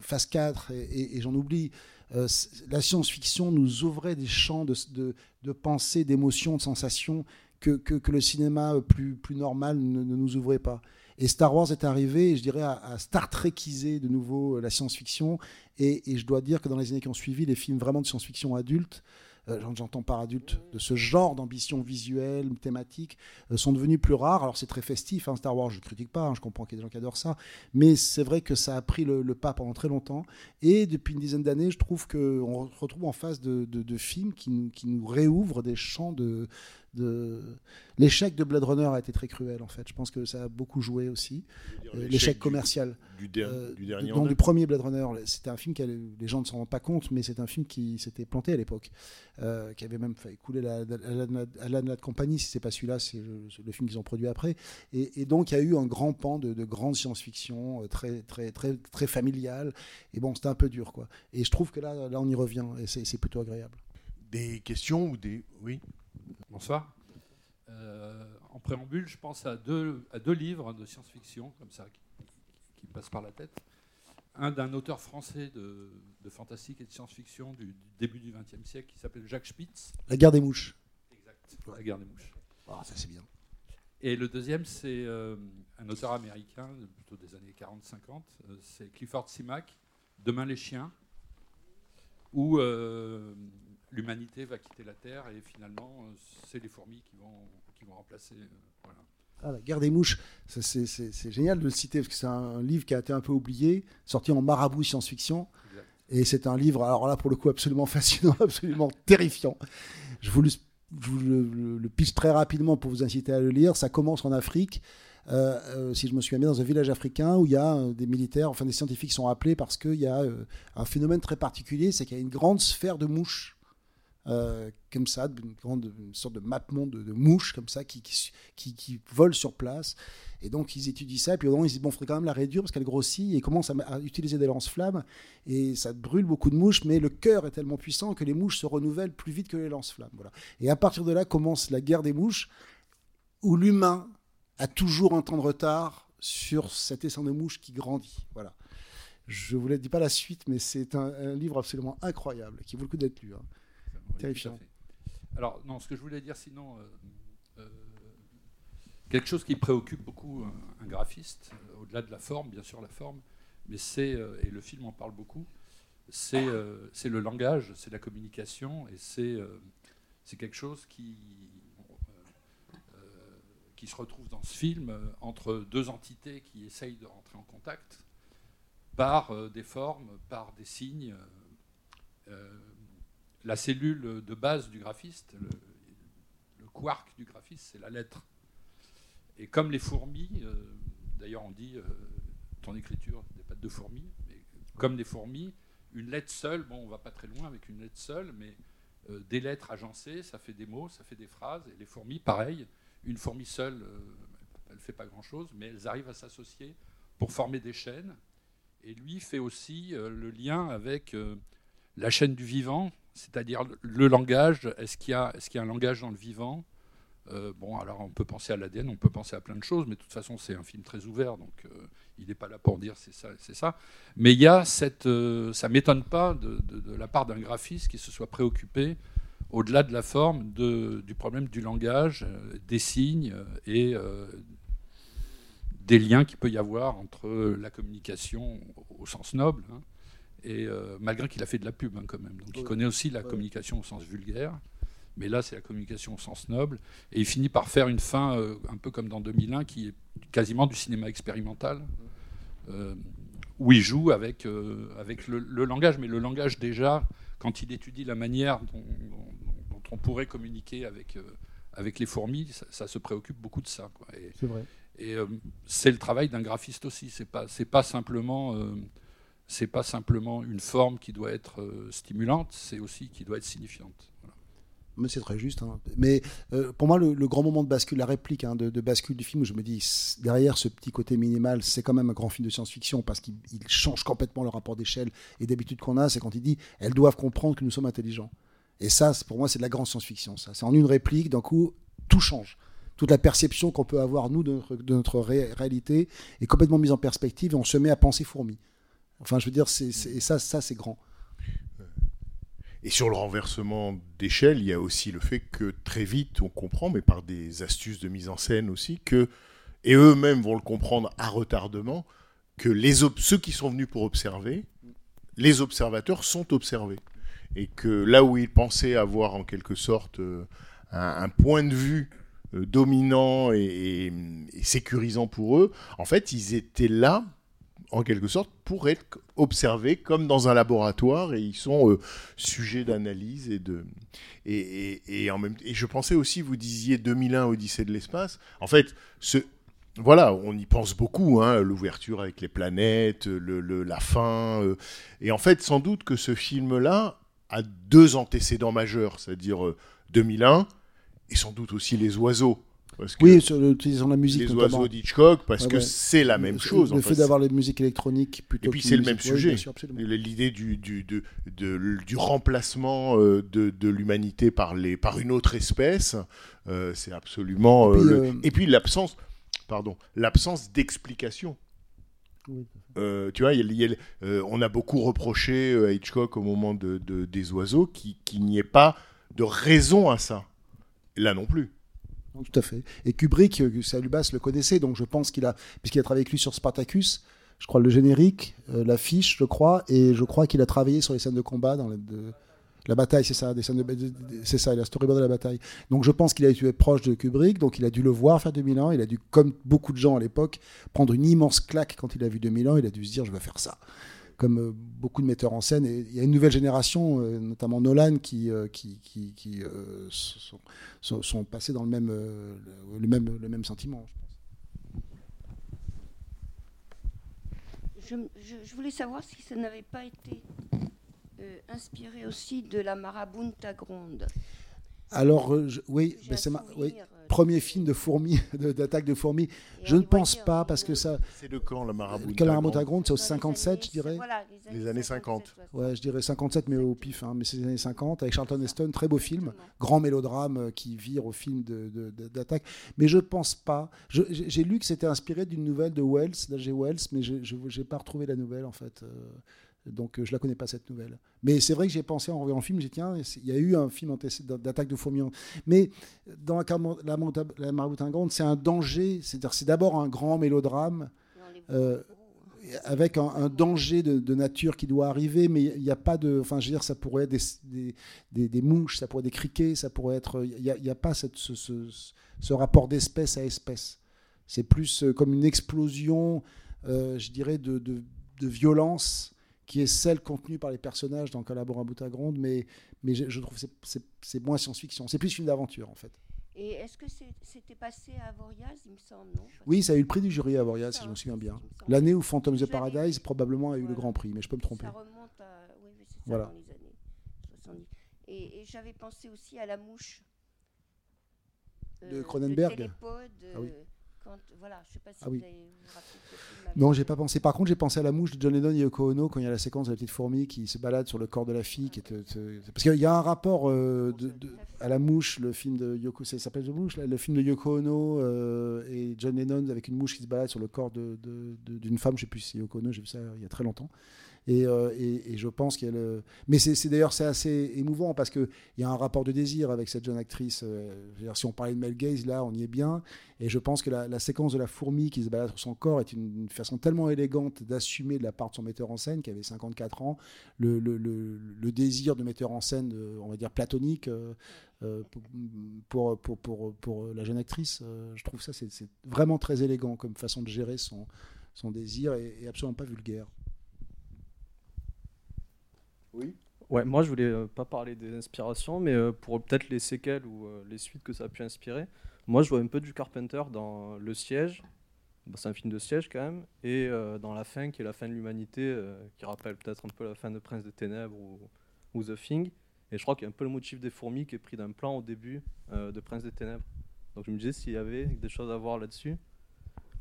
Phase 4, et, j'en oublie, la science-fiction nous ouvrait des champs de, pensée, d'émotions, de sensations que, que, le cinéma plus, plus normal ne nous ouvrait pas. Et Star Wars est arrivé, je dirais, à, à Star de nouveau euh, la science-fiction. Et, je dois dire que dans les années qui ont suivi, les films vraiment de science-fiction adultes, euh, j'en- j'entends par adulte, de ce genre d'ambition visuelle, thématique, euh, sont devenus plus rares. Alors c'est très festif, hein, Star Wars, je ne critique pas, hein, je comprends qu'il y a des gens qui adorent ça, mais c'est vrai que ça a pris le, pas pendant très longtemps. Et depuis une dizaine d'années, je trouve qu'on se retrouve en face de, de- films qui qui nous réouvrent des champs de... de... L'échec de Blade Runner a été très cruel en fait. Je pense que ça a beaucoup joué aussi. Euh, L'échec commercial. du, der- Euh, du dernier non, du premier Blade Runner. C'était un film qui allait- les gens ne s'en rendent pas compte, mais c'est un film qui s'était planté à l'époque, euh, qui avait même fait couler la, la, la, la, la compagnie. Si c'est pas celui-là, c'est le, film qu'ils ont produit après. Et, et donc il y a eu un grand pan de, de grande science-fiction, euh, très très très très familial. Et bon, c'était un peu dur, quoi. Et je trouve que là, là, on y revient, et c'est plutôt agréable. Des questions ou des oui? Bonsoir. Euh, en préambule, je pense à deux, à deux livres de science-fiction, comme ça, qui, qui passent par la tête. Un d'un auteur français de, de fantastique et de science-fiction du, du début du XXe siècle, qui s'appelle Jacques Spitz. La guerre des mouches. Exact. La guerre des mouches. Ah, ça c'est bien. Et le deuxième, c'est euh, un auteur américain, plutôt des années 40-50. euh, c'est Clifford Simak, Demain les chiens, où l'humanité va quitter la Terre et finalement, euh, c'est les fourmis qui vont, qui vont remplacer. euh, voilà. Ah, la guerre des mouches, c'est- génial de le citer parce que c'est un livre qui a été un peu oublié, sorti en marabout science-fiction. Et c'est un livre, alors là pour le coup absolument [laughs] fascinant, absolument terrifiant. Je vous le, je vous le, le- le pitch très rapidement pour vous inciter à le lire. Ça commence en Afrique, euh, euh, si je me souviens bien, dans un village africain où il y a euh, des militaires, enfin des scientifiques sont appelés parce qu'il y a un phénomène très particulier, c'est qu'il y a une grande sphère de mouches. Euh, comme ça, une, grande, sorte de map-monde de, mouches comme ça qui, qui, qui, volent sur place. Et donc ils étudient ça, et puis au moment ils se disent bon, il faudrait quand même la réduire parce qu'elle grossit, et ils commencent à, utiliser des lance-flammes, et ça brûle beaucoup de mouches, mais le cœur est tellement puissant que les mouches se renouvellent plus vite que les lance-flammes. Voilà. Et à partir de là commence la guerre des mouches, où l'humain a toujours un temps de retard sur cet essaim de mouches qui grandit. Voilà. Je vous le dis pas la suite, mais c'est un, un livre absolument incroyable, qui vaut le coup d'être lu. hein. Oui, Terrifiant. Alors, non, ce que je voulais dire sinon, euh, euh, quelque chose qui préoccupe beaucoup un, un graphiste, euh, au-delà de la forme, bien sûr la forme, mais c'est, euh, et le film en parle beaucoup, c'est euh, le langage, c'est la communication, et c'est euh, c'est quelque chose qui, euh, euh, qui se retrouve dans ce film euh, entre deux entités qui essayent de rentrer en contact par euh, des formes, par des signes. La cellule de base du graphiste, le, quark du graphiste, c'est la lettre. Et comme les fourmis, euh, d'ailleurs on dit, euh, ton écriture, des pattes de fourmis, mais comme les fourmis, une lettre seule, bon on va pas très loin avec une lettre seule, mais euh, des lettres agencées, ça fait des mots, ça fait des phrases, et les fourmis, pareil, une fourmi seule, elle ne fait pas grand-chose, mais elles arrivent à s'associer pour former des chaînes. Et lui fait aussi le lien avec la chaîne du vivant, c'est-à-dire le, langage. Est-ce qu'il y, a- un langage dans le vivant? Euh, bon, alors on peut penser à l'ADN, on peut penser à plein de choses, mais de toute façon, c'est un film très ouvert, donc euh, il n'est pas là pour dire c'est ça, c'est ça. Mais il y a cette. euh, ça m'étonne pas de, la part d'un graphiste qui se soit préoccupé, au-delà de la forme, du problème du langage, euh, des signes et des liens qu'il peut y avoir entre la communication au, au sens noble, hein, et euh, malgré qu'il a fait de la pub hein, quand même. Donc il connaît aussi la communication au sens vulgaire. Mais là, c'est la communication au sens noble. Et il finit par faire une fin, euh, un peu comme dans 2001, qui est quasiment du cinéma expérimental, euh, où il joue avec, avec le, le langage. Mais le langage, déjà, quand il étudie la manière dont, dont- dont on pourrait communiquer avec, avec les fourmis, ça, ça se préoccupe beaucoup de ça. quoi. Et, C'est vrai. et c'est le travail d'un graphiste aussi. C'est pas, c'est pas simplement, c'est pas simplement une forme qui doit être euh, stimulante, c'est aussi qui doit être signifiante. Mais c'est très juste. hein. Mais euh, pour moi, le, grand moment de bascule, la réplique hein, de, bascule du film, où je me dis, derrière ce petit côté minimal, c'est quand même un grand film de science-fiction parce qu'il il change complètement le rapport d'échelle et d'habitude qu'on a. C'est quand il dit, elles doivent comprendre que nous sommes intelligents. Et ça, pour moi, c'est de la grande science-fiction. Ça, c'est en une réplique, d'un coup, tout change. Toute la perception qu'on peut avoir nous de notre, réalité est complètement mise en perspective et on se met à penser fourmi. Enfin, je veux dire, c'est, et ça, ça, c'est grand. Et sur le renversement d'échelle, il y a aussi le fait que très vite, on comprend, mais par des astuces de mise en scène aussi, que, et eux-mêmes vont le comprendre à retardement, que les ceux qui sont venus pour observer, les observateurs sont observés. Et que là où ils pensaient avoir en quelque sorte euh, un, point de vue euh, dominant et sécurisant pour eux, en fait, ils étaient là en quelque sorte pour être observés comme dans un laboratoire et ils sont euh, sujets d'analyse et de et, en même et je pensais aussi vous disiez 2001 Odyssée de l'espace en fait ce voilà, on y pense beaucoup, hein, l'ouverture avec les planètes, le, la fin. euh, et en fait, sans doute que ce film-là a deux antécédents majeurs, c'est-à-dire euh, 2001 et sans doute aussi Les Oiseaux. Parce que Oui, sur l'utilisation de la musique les notamment. oiseaux d'Hitchcock, parce que ouais. c'est la même Le- chose. Le en fait fait. d'avoir les musiques électroniques plutôt Et puis c'est le même sujet. L'idée du, du, de- de- du remplacement euh, de, de l'humanité par, les, par une autre espèce, euh, c'est absolument. Et puis, euh, le- puis l'absence, pardon, l'absence d'explication. Oui. Euh, tu vois, il y a- il on a beaucoup reproché à Hitchcock au moment de, de- des oiseaux qui- qu'il n'y ait pas de raison à ça. Là non plus. Tout à fait. Et Kubrick, euh, Salubas le connaissait, donc je pense qu'il a, puisqu'il a travaillé avec lui sur Spartacus, je crois le générique, euh, l'affiche, je crois, et je crois qu'il a travaillé sur les scènes de combat dans la bataille, c'est ça, des scènes de, c'est ça, la storyboard de la bataille. Donc je pense qu'il a été proche de Kubrick, donc il a dû le voir faire 2001, il a dû, comme beaucoup de gens à l'époque, prendre une immense claque quand il a vu 2001, il a dû se dire je vais faire ça. Comme euh, beaucoup de metteurs en scène, et il y a une nouvelle génération, euh, notamment Nolan, qui, euh, qui, qui, qui, euh, sont, sont, sont passés dans le même, le, même, le même sentiment. je pense. Je, je- je voulais savoir si ça n'avait pas été euh, inspiré aussi de la marabunta gronde. Alors, je- oui, mais c'est ma, oui, premier film de fourmis, [laughs] d'attaque de fourmis. Je ne pense pas parce que ça, C'est de quand la marabout Marabouta Gronde, c'est au dans les 57, années- je dirais. voilà, Les années 50. Ouais, je dirais 57, mais au pif, hein, mais c'est les années 50, avec Charlton Heston, très beau film, grand mélodrame euh, qui vire au film de- de- de- d'attaque. Mais je pense pas. J'ai j'ai lu que c'était inspiré d'une nouvelle de Wells, d'H.G. Wells, mais je n'ai pas retrouvé la nouvelle en fait. Donc euh, je la connais pas cette nouvelle. Mais c'est vrai que j'ai pensé en revoyant le film, j'ai dit tiens, il y a eu un film d'attaque de fourmis. Mais dans la, la, la c'est un danger. C'est-à-dire c'est d'abord un grand mélodrame euh, avec un, un danger de, de nature qui doit arriver, mais il n'y a pas de. Enfin, je veux dire, ça pourrait être des, des, des- des mouches, ça pourrait être des criquets, ça pourrait être. Il n'y a, pas cette, ce, ce- ce rapport d'espèce à espèce. C'est plus euh, comme une explosion, euh, je dirais, de, de, de violence qui est celle contenue par les personnages dans Calaborabuta Grande, mais, mais je, je trouve que c'est- moins science-fiction. C'est plus film d'aventure, en fait. Et est-ce que c'était passé à Avoriaz, il me semble, non? Parce Oui, ça a eu le prix du jury à Avoriaz, si je me souviens bien. L'année où Phantom of Paradise probablement a eu le grand prix, mais je peux me tromper. Ça remonte à. Oui, oui, c'est ça, Voilà. dans les années 70. Et, et j'avais pensé aussi à la mouche. De euh, Cronenberg. télépode, Ah oui. euh, quand voilà, je sais pas si Ah oui. vous avez vous Non, j'ai pas pensé. Par contre, j'ai pensé à la mouche de John Lennon et Yoko Ono quand il y a la séquence de la petite fourmi qui se balade sur le corps de la fille. Qui euh, parce qu'il y a un rapport euh, de- de- à la mouche, le film de Yoko, ça s'appelle The Mouche, le film de Yoko Ono euh, et John Lennon avec une mouche qui se balade sur le corps de- d'une femme. Je sais plus si c'est Yoko Ono, j'ai vu ça il y a très longtemps. Et, euh, et- je pense qu'il y a le. Mais c'est d'ailleurs c'est assez émouvant parce qu'il y a un rapport de désir avec cette jeune actrice. euh, si on parlait de Mel Gaze, là, on y est bien. Et je pense que la, séquence de la fourmi qui se balade sur son corps est une, façon tellement élégante d'assumer de la part de son metteur en scène, qui avait 54 ans, le, désir de metteur en scène, euh, on va dire platonique, pour, pour, pour, la jeune actrice. Je trouve ça, c'est vraiment très élégant comme façon de gérer son, son désir et absolument pas vulgaire. Oui. Ouais, moi je voulais euh, pas parler des inspirations, mais euh, pour peut-être les séquelles ou euh, les suites que ça a pu inspirer. Moi je vois un peu du Carpenter dans Le Siège, Bon, c'est un film de siège quand même, et dans La fin qui est la fin de l'humanité, qui rappelle peut-être un peu la fin de Prince des Ténèbres ou, The Thing. Et je crois qu'il y a un peu le motif des fourmis qui est pris d'un plan au début de Prince des Ténèbres. Donc je me disais s'il y avait des choses à voir là-dessus,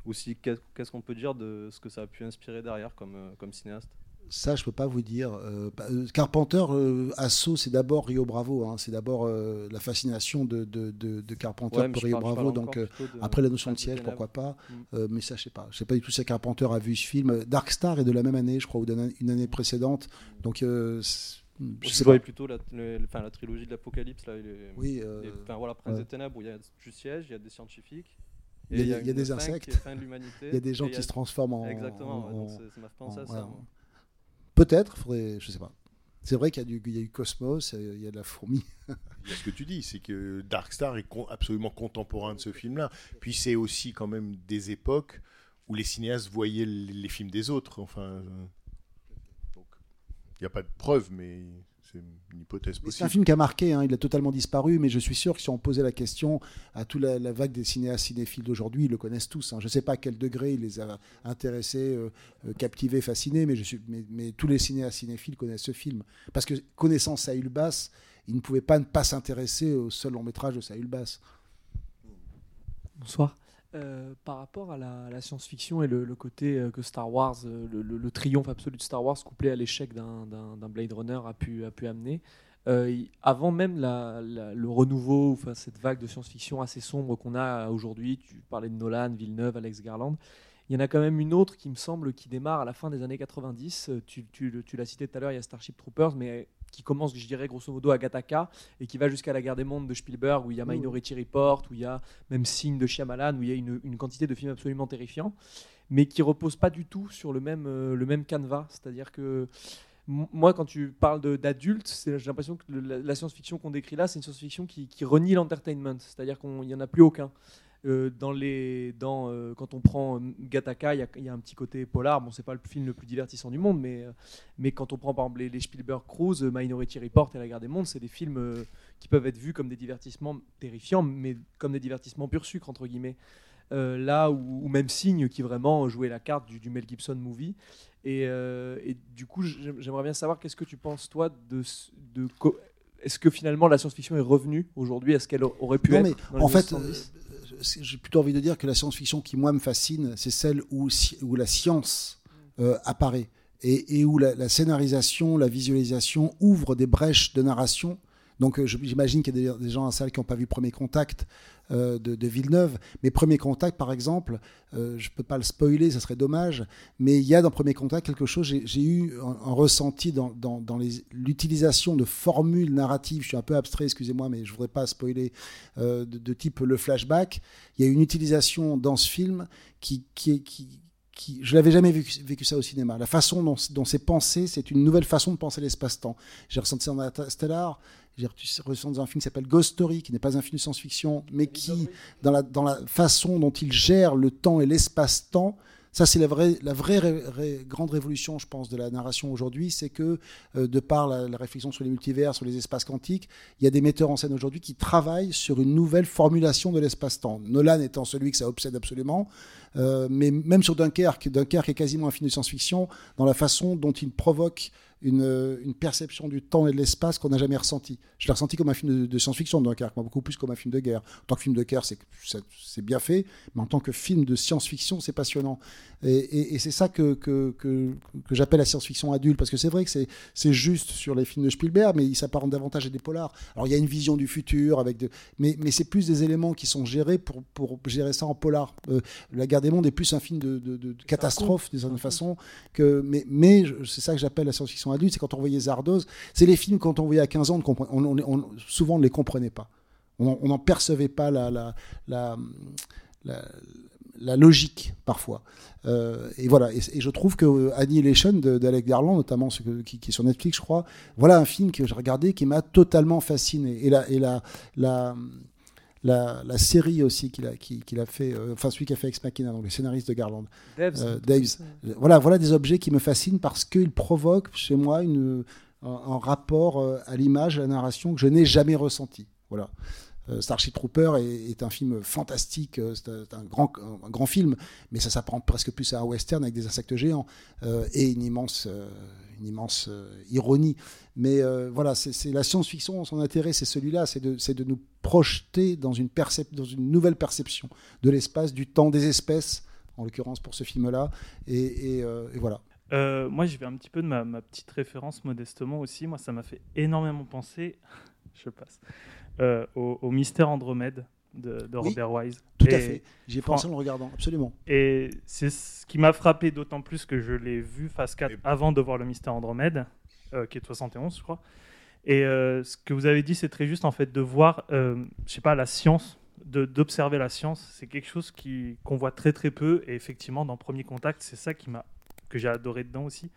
ou si qu'est- qu'est-ce qu'on peut dire de ce que ça a pu inspirer derrière comme cinéaste? Ça, je peux pas vous dire. Euh, bah, euh, Carpenter, euh, Asso, c'est d'abord Rio Bravo. hein. C'est d'abord euh, la fascination de, de, de, de Carpenter Ouais, pour Rio parle- Bravo. Donc, après la notion de siège, pourquoi pas. Mm. Mais ça, je sais pas. Je sais pas du tout si Carpenter a vu ce film. Dark Star est de la même année, je crois, ou d'une une année précédente. Donc, je sais pas. plutôt la, le- enfin, la trilogie de l'Apocalypse. Là, il est- Oui, et, enfin, voilà, Prince des Ténèbres, où il y a du siège, il y a des scientifiques. Il y a- y des insectes. Il y a des gens qui se transforment en. Exactement, ça Peut-être, faudrait, je sais pas. C'est vrai qu'il y a du, Cosmos, euh, il y a de la fourmi. [laughs] Ce que tu dis, c'est que Dark Star est absolument contemporain de ce film-là. Puis c'est aussi quand même des époques où les cinéastes voyaient les, films des autres. Enfin, euh, il n'y a pas de preuve, mais c'est une hypothèse Mais C'est possible. un film qui a marqué, hein, il a totalement disparu, mais je suis sûr que si on posait la question à toute la, la vague des cinéastes cinéphiles d'aujourd'hui, ils le connaissent tous. hein. Je ne sais pas à quel degré il les a intéressés, euh, euh, captivés, fascinés, mais, je suis, mais, mais tous les cinéastes cinéphiles connaissent ce film. Parce que connaissant Saül Bass, ils ne pouvaient pas ne pas s'intéresser au seul long métrage de Saül Bass. Bonsoir. Euh, par rapport à la, science-fiction et le, côté euh, que Star Wars, euh, le, triomphe absolu de Star Wars couplé à l'échec d'un- Blade Runner a pu, amener, avant même le renouveau, cette vague de science-fiction assez sombre qu'on a aujourd'hui, tu parlais de Nolan, Villeneuve, Alex Garland, il y en a quand même une autre qui me semble qui démarre à la fin des années 90. Euh, Tu, tu l'as cité tout à l'heure, il y a Starship Troopers, mais qui commence, je dirais, grosso modo à Gattaca et qui va jusqu'à la guerre des mondes de Spielberg, où il y a. Minority Report, où il y a même Signe de Shyamalan, où il y a une, une quantité de films absolument terrifiants, mais qui reposent pas du tout sur le même, euh, le même canevas. C'est-à-dire que moi, quand tu parles d'adultes, j'ai l'impression que le- la, la science-fiction qu'on décrit là, c'est une science-fiction qui, qui renie l'entertainment. C'est-à-dire qu'il n'y en a plus aucun. Euh, dans les, dans, euh, quand on prend Gattaca, il y, a- il y a un petit côté polar. Bon, c'est pas le film le plus divertissant du monde, mais, euh, mais quand on prend par exemple les, les Spielberg Cruise, Minority Report et La Guerre des Mondes, c'est des films qui peuvent être vus comme des divertissements terrifiants, mais comme des divertissements pur sucre entre guillemets. Là où, même Signe qui vraiment jouait la carte du, du Mel Gibson movie. Et, et du coup, j'aim- j'aimerais bien savoir qu'est-ce que tu penses toi de, ce- est-ce que finalement la science-fiction est revenue aujourd'hui? Est-ce qu'elle aurait pu Non, être mais dans en fait, 70? J'ai plutôt envie de dire que la science-fiction qui, moi, me fascine, c'est celle où, la science euh, apparaît et, où la, la scénarisation, la visualisation ouvre des brèches de narration. Donc, euh, j'imagine qu'il y a des, gens en salle qui n'ont pas vu Premier Contact de, de Villeneuve. Mais Premier Contact, par exemple, euh, je ne peux pas le spoiler, ça serait dommage, mais il y a dans Premier Contact quelque chose, j'ai eu un, ressenti dans, l'utilisation de formules narratives, je suis un peu abstrait, excusez-moi, mais je ne voudrais pas spoiler, euh, de, type le flashback. Il y a une utilisation dans ce film qui, qui, qui, je l'avais jamais vécu, ça au cinéma. La façon dont, c'est pensé, c'est une nouvelle façon de penser l'espace-temps. J'ai ressenti ça dans Interstellar, j'ai ressenti dans un film qui s'appelle Ghost Story, qui n'est pas un film de science-fiction, mais qui, dans la, dans la façon dont il gère le temps et l'espace-temps, ça, c'est la vraie, la vraie ré- ré- grande révolution, je pense, de la narration aujourd'hui, c'est que, euh, de par la, la réflexion sur les multivers, sur les espaces quantiques, il y a des metteurs en scène aujourd'hui qui travaillent sur une nouvelle formulation de l'espace-temps. Nolan étant celui que ça obsède absolument, Euh, mais même sur Dunkerque, Dunkerque est quasiment un film de science-fiction dans la façon dont il provoque une, une perception du temps et de l'espace qu'on n'a jamais ressenti. Je l'ai ressenti comme un film de, science-fiction Dunkerque, beaucoup plus comme un film de guerre. En tant que film de guerre, c'est bien fait, mais en tant que film de science-fiction, c'est passionnant. Et, c'est ça que, que, que, j'appelle la science-fiction adulte, parce que c'est vrai que c'est juste sur les films de Spielberg, mais il s'apparente davantage à des polars. Alors il y a une vision du futur, avec de... mais, mais c'est plus des éléments qui sont gérés pour, pour gérer ça en polar. Euh, la guerre des mondes est plus un film de, de- catastrophe, d'une certaine façon. Que, mais mais c'est ça que j'appelle la science-fiction adulte, c'est quand on voyait Zardoz, c'est les films quand on voyait à 15 ans, on, on- souvent on ne les comprenait pas. On n'en percevait pas la, la, la, la, la logique parfois. Euh, et voilà, et, et je trouve que euh, Annihilation d'Alec Garland, notamment ce que- qui, qui est sur Netflix, je crois, voilà un film que j'ai regardé qui m'a totalement fasciné. Et la, et la, la, la, la série aussi qu'il a, fait, euh, enfin celui qui a fait Ex Machina, donc le scénariste de Garland, Daves. euh, Daves. Voilà, voilà des objets qui me fascinent parce qu'ils provoquent chez moi une, un, un rapport euh, à l'image, à la narration que je n'ai jamais ressenti. Voilà. Starship Trooper est, est un film fantastique, c'est un, grand, un grand film, mais ça s'apparente presque plus à un western avec des insectes géants euh, et une immense, euh, une immense euh, ironie. Mais euh, voilà, c'est la science-fiction, son intérêt, c'est celui-là, c'est de, nous projeter dans une, nouvelle perception de l'espace, du temps, des espèces, en l'occurrence pour ce film-là. Et, euh, voilà. Moi, je vais un petit peu de ma, petite référence modestement aussi. Moi, ça m'a fait énormément penser, [laughs] je passe, au Mystère Andromède de, de Oui, Robert Wise. Tout à Et fait. J'y ai fran- pensé en le regardant, absolument. Et c'est ce qui m'a frappé d'autant plus que je l'ai vu phase 4 avant de voir le Mystère Andromède, euh, qui est de 71, je crois. Et euh, ce que vous avez dit, c'est très juste en fait de voir, euh, je sais pas, la science, de- d'observer la science. C'est quelque chose qui qu'on voit très très peu. Et effectivement, dans Premier Contact, c'est ça qui m'a que j'ai adoré dedans aussi.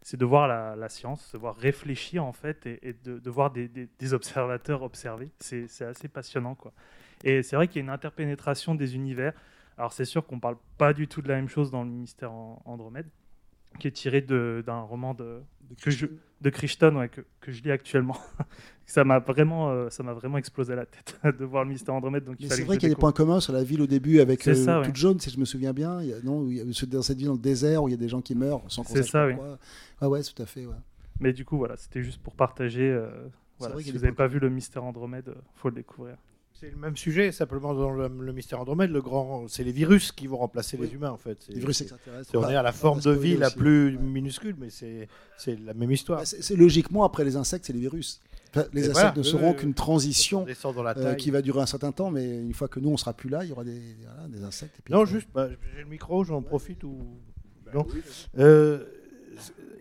C'est de voir la, la science, de voir réfléchir en fait et, et de, de voir des, des- des observateurs observer. C'est c'est assez passionnant quoi. Et c'est vrai qu'il y a une interpénétration des univers. Alors c'est sûr qu'on parle pas du tout de la même chose dans le mystère Andromède, qui est tiré de- d'un roman de, que je- de Crichton ouais, que, que je lis actuellement. [laughs] ça m'a vraiment, euh, ça m'a vraiment explosé la tête [laughs] de voir le mystère Andromède. Donc il c'est vrai qu'il y a des points communs sur la ville au début avec euh, ça, ouais. toute jaune, si je me souviens bien. Il y a, non, il y a- ce- dans cette ville dans le désert où il y a des gens qui meurent sans qu'on C'est sache ça, oui. Ah ouais, tout à fait. Ouais. Mais du coup, voilà, c'était juste pour partager. euh, voilà, si vous n'avez pas vu le mystère Andromède, euh, faut le découvrir. C'est le même sujet, simplement dans le, le mystère Andromède, le grand, c'est les virus qui vont remplacer les humains en fait. Les virus extraterrestres. On Bah, est à la forme de vie la aussi. plus minuscule, mais c'est la même histoire. Bah, c'est logiquement après les insectes, c'est les virus. Enfin, les insectes voilà, ne seront qu'une transition euh, qui va durer un certain temps, mais une fois que nous on sera plus là, il y aura des, voilà, des insectes. et puis Non, après- juste, bah, j'ai le micro, j'en profite ou. Non. Euh,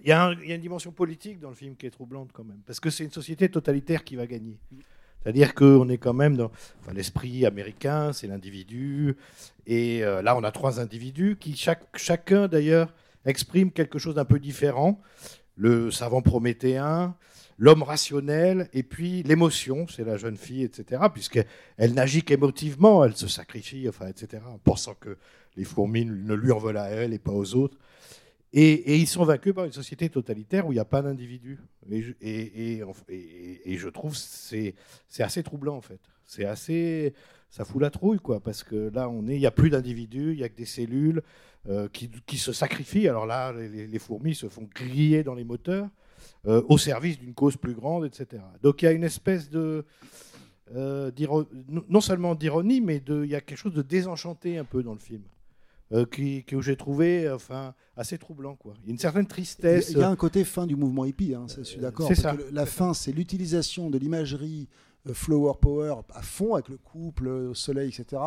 Il y, y a une dimension politique dans le film qui est troublante quand même, parce que c'est une société totalitaire qui va gagner. C'est-à-dire qu'on est quand même dans l'esprit américain, c'est l'individu, et euh, là on a trois individus qui chacun d'ailleurs exprime quelque chose d'un peu différent. Le savant prométhéen, l'homme rationnel, et puis l'émotion, c'est la jeune fille, etc. Puisqu'elle n'agit qu'émotivement, elle se sacrifie, enfin, etc. En pensant que les fourmis ne lui en veulent à elle et pas aux autres. Et, ils sont vaincus par une société totalitaire où il n'y a pas d'individu. Et, je- trouve c'est c'est assez troublant en fait. C'est assez ça fout la trouille quoi parce que là on est il y a plus d'individus, il y a que des cellules euh, qui, se sacrifient. Alors là les, fourmis se font griller dans les moteurs euh, au service d'une cause plus grande, etc. Donc il y a une espèce de euh, non- seulement d'ironie, mais il y a quelque chose de désenchanté un peu dans le film, euh, qui, que j'ai trouvé enfin, assez troublant. Quoi. Il y a une certaine tristesse. il y a un côté fin du mouvement hippie, hein, ça, je suis d'accord. c'est parce ça. que le- La fin, c'est l'utilisation de l'imagerie euh, flower power à fond avec le couple euh, au soleil, etc.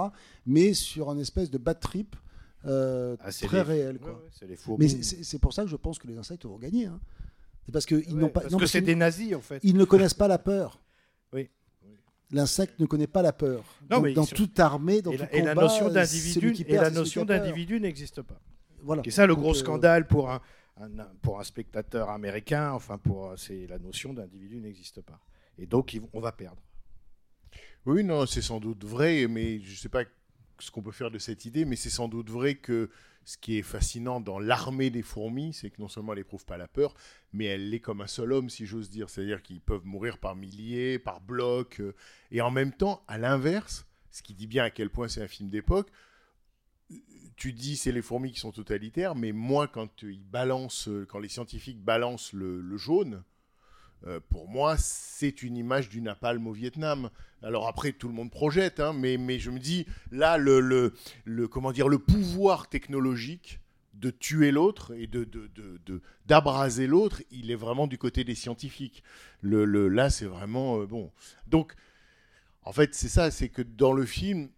Mais sur un espèce de bad trip euh, Ah, très les- réel. quoi. ouais. Mais c'est- pour ça que je pense que les insectes vont gagner. hein. C'est parce qu'ils Ouais, n'ont pas. parce non, que c'est des nazis, en fait. Ils ne connaissent pas la peur. L'insecte ne connaît pas la peur. Non, Donc, mais ils dans sont- toute armée, dans et tout la, et la combat, notion d'individu et perd, la notion d'individu n'existe pas. Voilà. Et ça, le Donc, gros euh, scandale pour un, pour un spectateur américain, enfin pour c'est la notion d'individu n'existe pas. Et donc on va perdre. Oui, non, c'est sans doute vrai, mais je ne sais pas ce qu'on peut faire de cette idée, mais c'est sans doute vrai que ce qui est fascinant dans l'armée des fourmis, c'est que non seulement elle n'éprouve pas la peur, mais elle l'est comme un seul homme, si j'ose dire. C'est-à-dire qu'ils peuvent mourir par milliers, par blocs. euh, et en même temps, à l'inverse, ce qui dit bien à quel point c'est un film d'époque, tu dis c'est les fourmis qui sont totalitaires, mais moi, quand ils balancent, euh, quand les scientifiques balancent le jaune, euh, pour moi, c'est une image du napalm au Vietnam. Alors après, tout le monde projette, hein, mais, mais je me dis, là, le, le, le- comment dire, le pouvoir technologique de tuer l'autre et de, de, de- de- d'abraser l'autre, il est vraiment du côté des scientifiques. Le, le- là, c'est vraiment euh, bon. Donc, en fait, c'est ça, c'est que dans le film,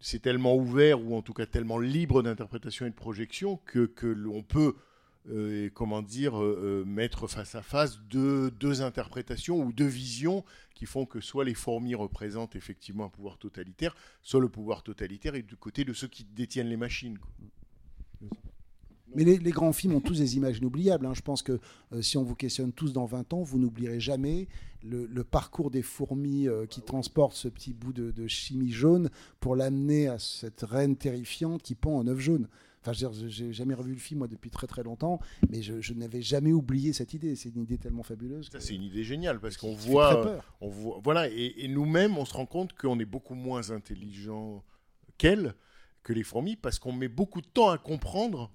c'est tellement ouvert ou en tout cas tellement libre d'interprétation et de projection que, que l'on peut euh, comment dire euh, euh, mettre face à face deux, deux interprétations ou deux visions qui font que soit les fourmis représentent effectivement un pouvoir totalitaire, soit le pouvoir totalitaire est du côté de ceux qui détiennent les machines. Mais les, grands films ont tous des images inoubliables. hein. Je pense que si on vous questionne tous dans 20 ans, vous n'oublierez jamais le, parcours des fourmis qui transportent ce petit bout de, de chimie jaune pour l'amener à cette reine terrifiante qui pend en œuf jaune. Enfin, j'ai jamais revu le film moi depuis très très longtemps, mais je, je n'avais jamais oublié cette idée. C'est une idée tellement fabuleuse. Ça, c'est une idée géniale parce qu'on voit, peur. on voit, voilà, et, et nous-mêmes, on se rend compte qu'on est beaucoup moins intelligent qu'elles, que les fourmis, parce qu'on met beaucoup de temps à comprendre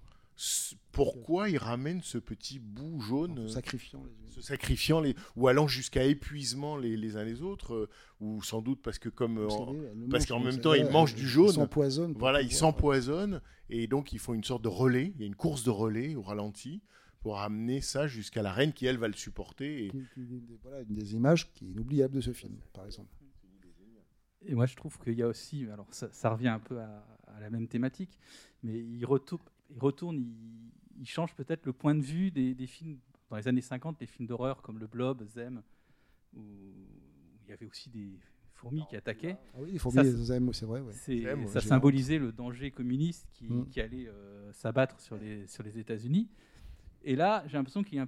pourquoi ils ramènent ce petit bout jaune, En euh, se sacrifiant les- se sacrifiant les, ou allant jusqu'à épuisement les, les uns les autres, euh, ou sans doute parce que comme, euh, savez, parce qu'en même temps mangent elles du jaune, s'empoisonnent pour voilà, ils pouvoir- s'empoisonnent et donc ils font une sorte de relais, il y a une course de relais au ralenti pour amener ça jusqu'à la reine qui elle va le supporter. Et... Voilà, une des images qui est inoubliable de ce film, par exemple. Et moi, je trouve qu'il y a aussi, alors ça, ça revient un peu à, à la même thématique, mais il retourne, il, retourne, il, il change peut-être le point de vue des, des films dans les années 50, les films d'horreur comme Le Blob, Zem, où il y avait aussi des fourmis qui attaquaient. Ah oui, les fourmis, Zem, c'est vrai, ouais. c'est- Zem, ouais, ça symbolisait le danger communiste qui, Mm. qui allait euh, s'abattre sur les, sur les États-Unis. Et là, j'ai l'impression qu'il,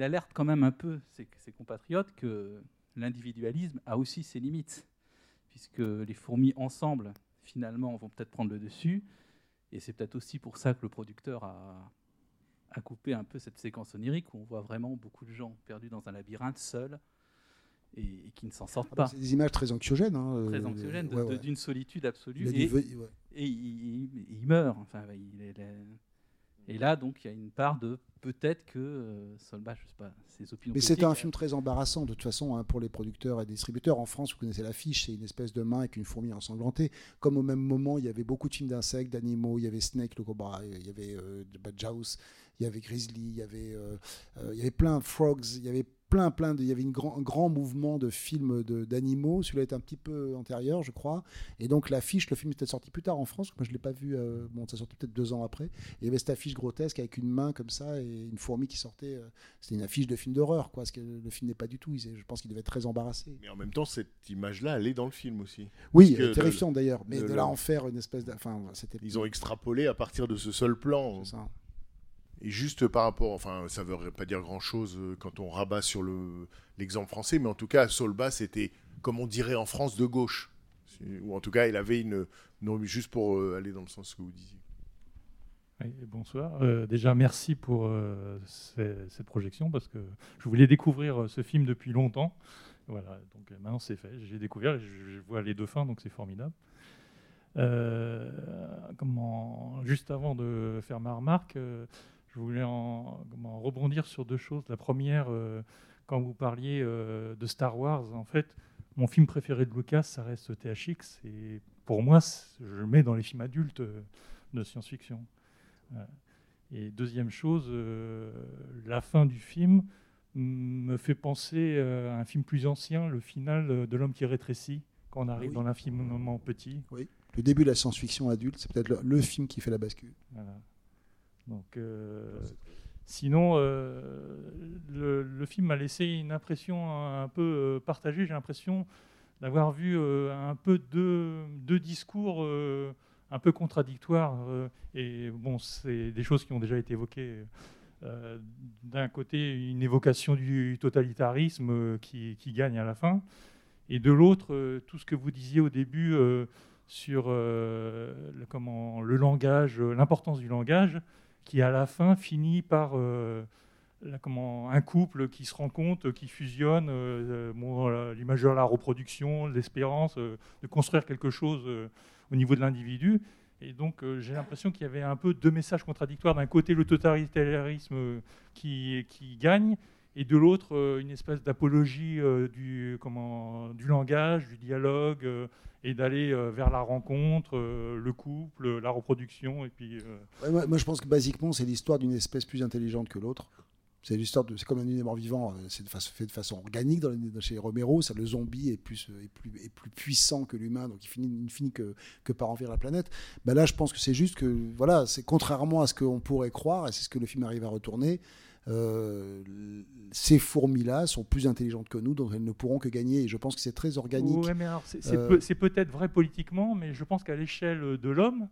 alerte quand même un peu ses, ses compatriotes que l'individualisme a aussi ses limites, puisque les fourmis ensemble, finalement, vont peut-être prendre le dessus. Et c'est peut-être aussi pour ça que le producteur a, a coupé un peu cette séquence onirique où on voit vraiment beaucoup de gens perdus dans un labyrinthe, seuls, et, et qui ne s'en sortent Ah bah, pas. c'est des images très anxiogènes. hein, Très euh, anxiogènes, ouais, de- ouais. d'une solitude absolue. Il et, ouais. il, il- il meurt. Enfin, il est- il est- et là, donc, il y a une part de peut-être que euh, Solbach, je sais pas, ses opinions. Mais c'était un film très embarrassant de toute façon hein, pour les producteurs et distributeurs. En France, vous connaissez l'affiche, c'est une espèce de main avec une fourmi ensanglantée. Comme au même moment, il y avait beaucoup de films d'insectes, d'animaux. Il y avait Snake le cobra, il y avait euh, Badjaus, il y avait Grizzly, il y avait, euh, euh, il y avait plein de Frogs, il y avait plein, plein de, il y avait une grand, un grand mouvement de films de- d'animaux. Celui-là est un petit peu antérieur, je crois. Et donc l'affiche, le film était sorti plus tard en France. Moi, je l'ai pas vu. euh, bon, ça sortait peut-être deux ans après. Et il y avait cette affiche grotesque avec une main comme ça et une fourmi qui sortait. euh, C'était une affiche de film d'horreur, quoi. Parce que le film n'est pas du tout. il- Je pense qu'il devait être très embarrassé. Mais en même temps, cette image-là, elle est dans le film aussi. Oui, Parce que euh, terrifiant d'ailleurs. Mais le- de là en faire une espèce de. Enfin. Ils ont extrapolé à partir de ce seul plan. Et juste par rapport, enfin, ça ne veut pas dire grand-chose euh, quand on rabat sur le- l'exemple français, mais en tout cas, Solbas était, comme on dirait en France, de gauche. Ou en tout cas, il avait une... Non, juste pour euh, aller dans le sens que vous disiez. Oui, bonsoir. Euh, déjà, merci pour cette projection parce que je voulais découvrir ce film depuis longtemps. Voilà, donc maintenant c'est fait. J'ai découvert, je, vois les deux fins, donc c'est formidable. Comment, juste avant de faire ma remarque, je voulais en, rebondir sur deux choses. La première, euh, quand vous parliez euh, de Star Wars, en fait, mon film préféré de Lucas, ça reste THX. Et pour moi, je le mets dans les films adultes euh, de science-fiction. Et deuxième chose, euh, la fin du film me fait penser à un film plus ancien, le final de L'homme qui rétrécit, quand on arrive Oui. dans l'infiniment petit. Oui. Le début de la science-fiction adulte, c'est peut-être le, le film qui fait la bascule. Voilà. Donc, euh, sinon, euh, le, le film m'a laissé une impression un, un peu euh, partagée. J'ai l'impression d'avoir vu un peu deux, deux discours un peu contradictoires. et bon, c'est des choses qui ont déjà été évoquées. Euh, D'un côté, une évocation du totalitarisme euh, qui, qui gagne à la fin. Et de l'autre, euh, tout ce que vous disiez au début sur le, comment, le langage, l'importance du langage, qui à la fin finit par euh, comment, un couple qui se rencontre, qui fusionne, euh, euh, bon, l'image de la reproduction, l'espérance, euh, de construire quelque chose au niveau de l'individu. Et donc j'ai l'impression qu'il y avait un peu deux messages contradictoires. D'un côté, le totalitarisme qui, qui gagne, et de l'autre, une espèce d'apologie du, comment, du langage, du dialogue, et d'aller euh, vers la rencontre, euh, le couple, la reproduction. Et puis, euh, moi, je pense que basiquement, c'est l'histoire d'une espèce plus intelligente que l'autre. C'est l'histoire de, c'est comme un univers vivant. euh, C'est fait de façon organique dans les- chez Romero. Ça, le zombie est plus, est plus, est plus puissant que l'humain, donc il finit, il finit que, que par envahir la planète. Ben là, je pense que c'est juste que, voilà, c'est contrairement à ce qu'on pourrait croire, et c'est ce que le film arrive à retourner. Euh, ces fourmis-là sont plus intelligentes que nous, donc elles ne pourront que gagner. Et je pense que c'est très organique. Ouais, mais alors, c'est c'est Euh, peu- c'est peut-être vrai politiquement, mais je pense qu'à l'échelle de l'homme,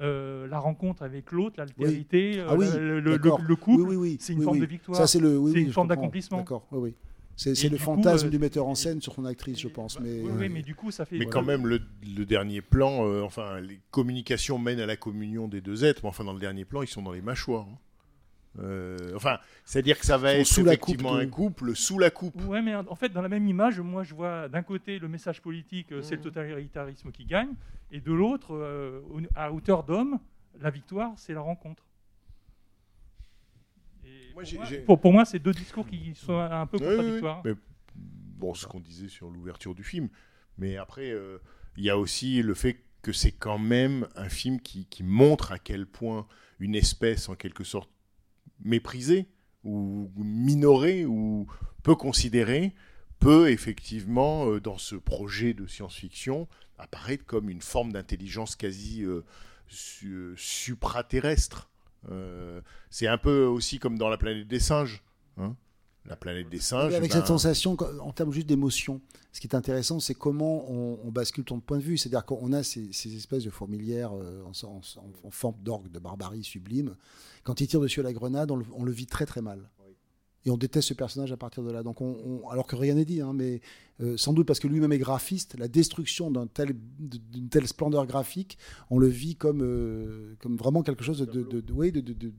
euh, la rencontre avec l'autre, l'altérité, Ah oui, le, le- d'accord. le couple, Oui, oui, oui. c'est une Oui, forme oui. de victoire. Ça, c'est le, oui, c'est oui, une forme d'accomplissement. D'accord, oui, oui. C'est le du coup, fantasme euh, du metteur en scène sur son actrice, je pense. Mais, oui, oui, mais du coup, ça fait. Mais quand même, le, le dernier plan, euh, enfin, les communications mènent à la communion des deux êtres, mais enfin, dans le dernier plan, ils sont dans les mâchoires. hein. Euh, enfin, c'est-à-dire que ça va être sous la coupe effectivement de- un couple sous la coupe. Ouais, mais en fait, dans la même image, moi, je vois d'un côté le message politique, euh, Mmh. c'est le totalitarisme qui gagne, et de l'autre, euh, à hauteur d'homme, la victoire, c'est la rencontre. Et pour, moi, pour- pour moi, c'est deux discours qui sont un peu Oui, oui, oui. contradictoires. Mais, bon, ce qu'on disait sur l'ouverture du film. Mais après, euh, il y a aussi le fait que c'est quand même un film qui, qui montre à quel point une espèce, en quelque sorte, méprisée ou minorée ou peu considérée, peut effectivement, euh, dans ce projet de science-fiction, apparaître comme une forme d'intelligence quasi euh, euh, supraterrestre. C'est un peu aussi comme dans la planète des singes. hein. La planète des singes. avec ben, cette sensation, en termes juste d'émotion, ce qui est intéressant, c'est comment on, on bascule ton point de vue. C'est-à-dire qu'on a ces, ces espèces de fourmilières euh, en, en- en- en forme d'orgue, de barbarie sublime. Quand il tire dessus à la grenade, on le, on le vit très très mal. Et on déteste ce personnage à partir de là. Donc on, on- alors que rien n'est dit, hein, mais euh, sans doute parce que lui-même est graphiste, la destruction tel, d'une telle splendeur graphique, on le vit comme, euh, comme vraiment quelque chose de, de, de- oui, de- de-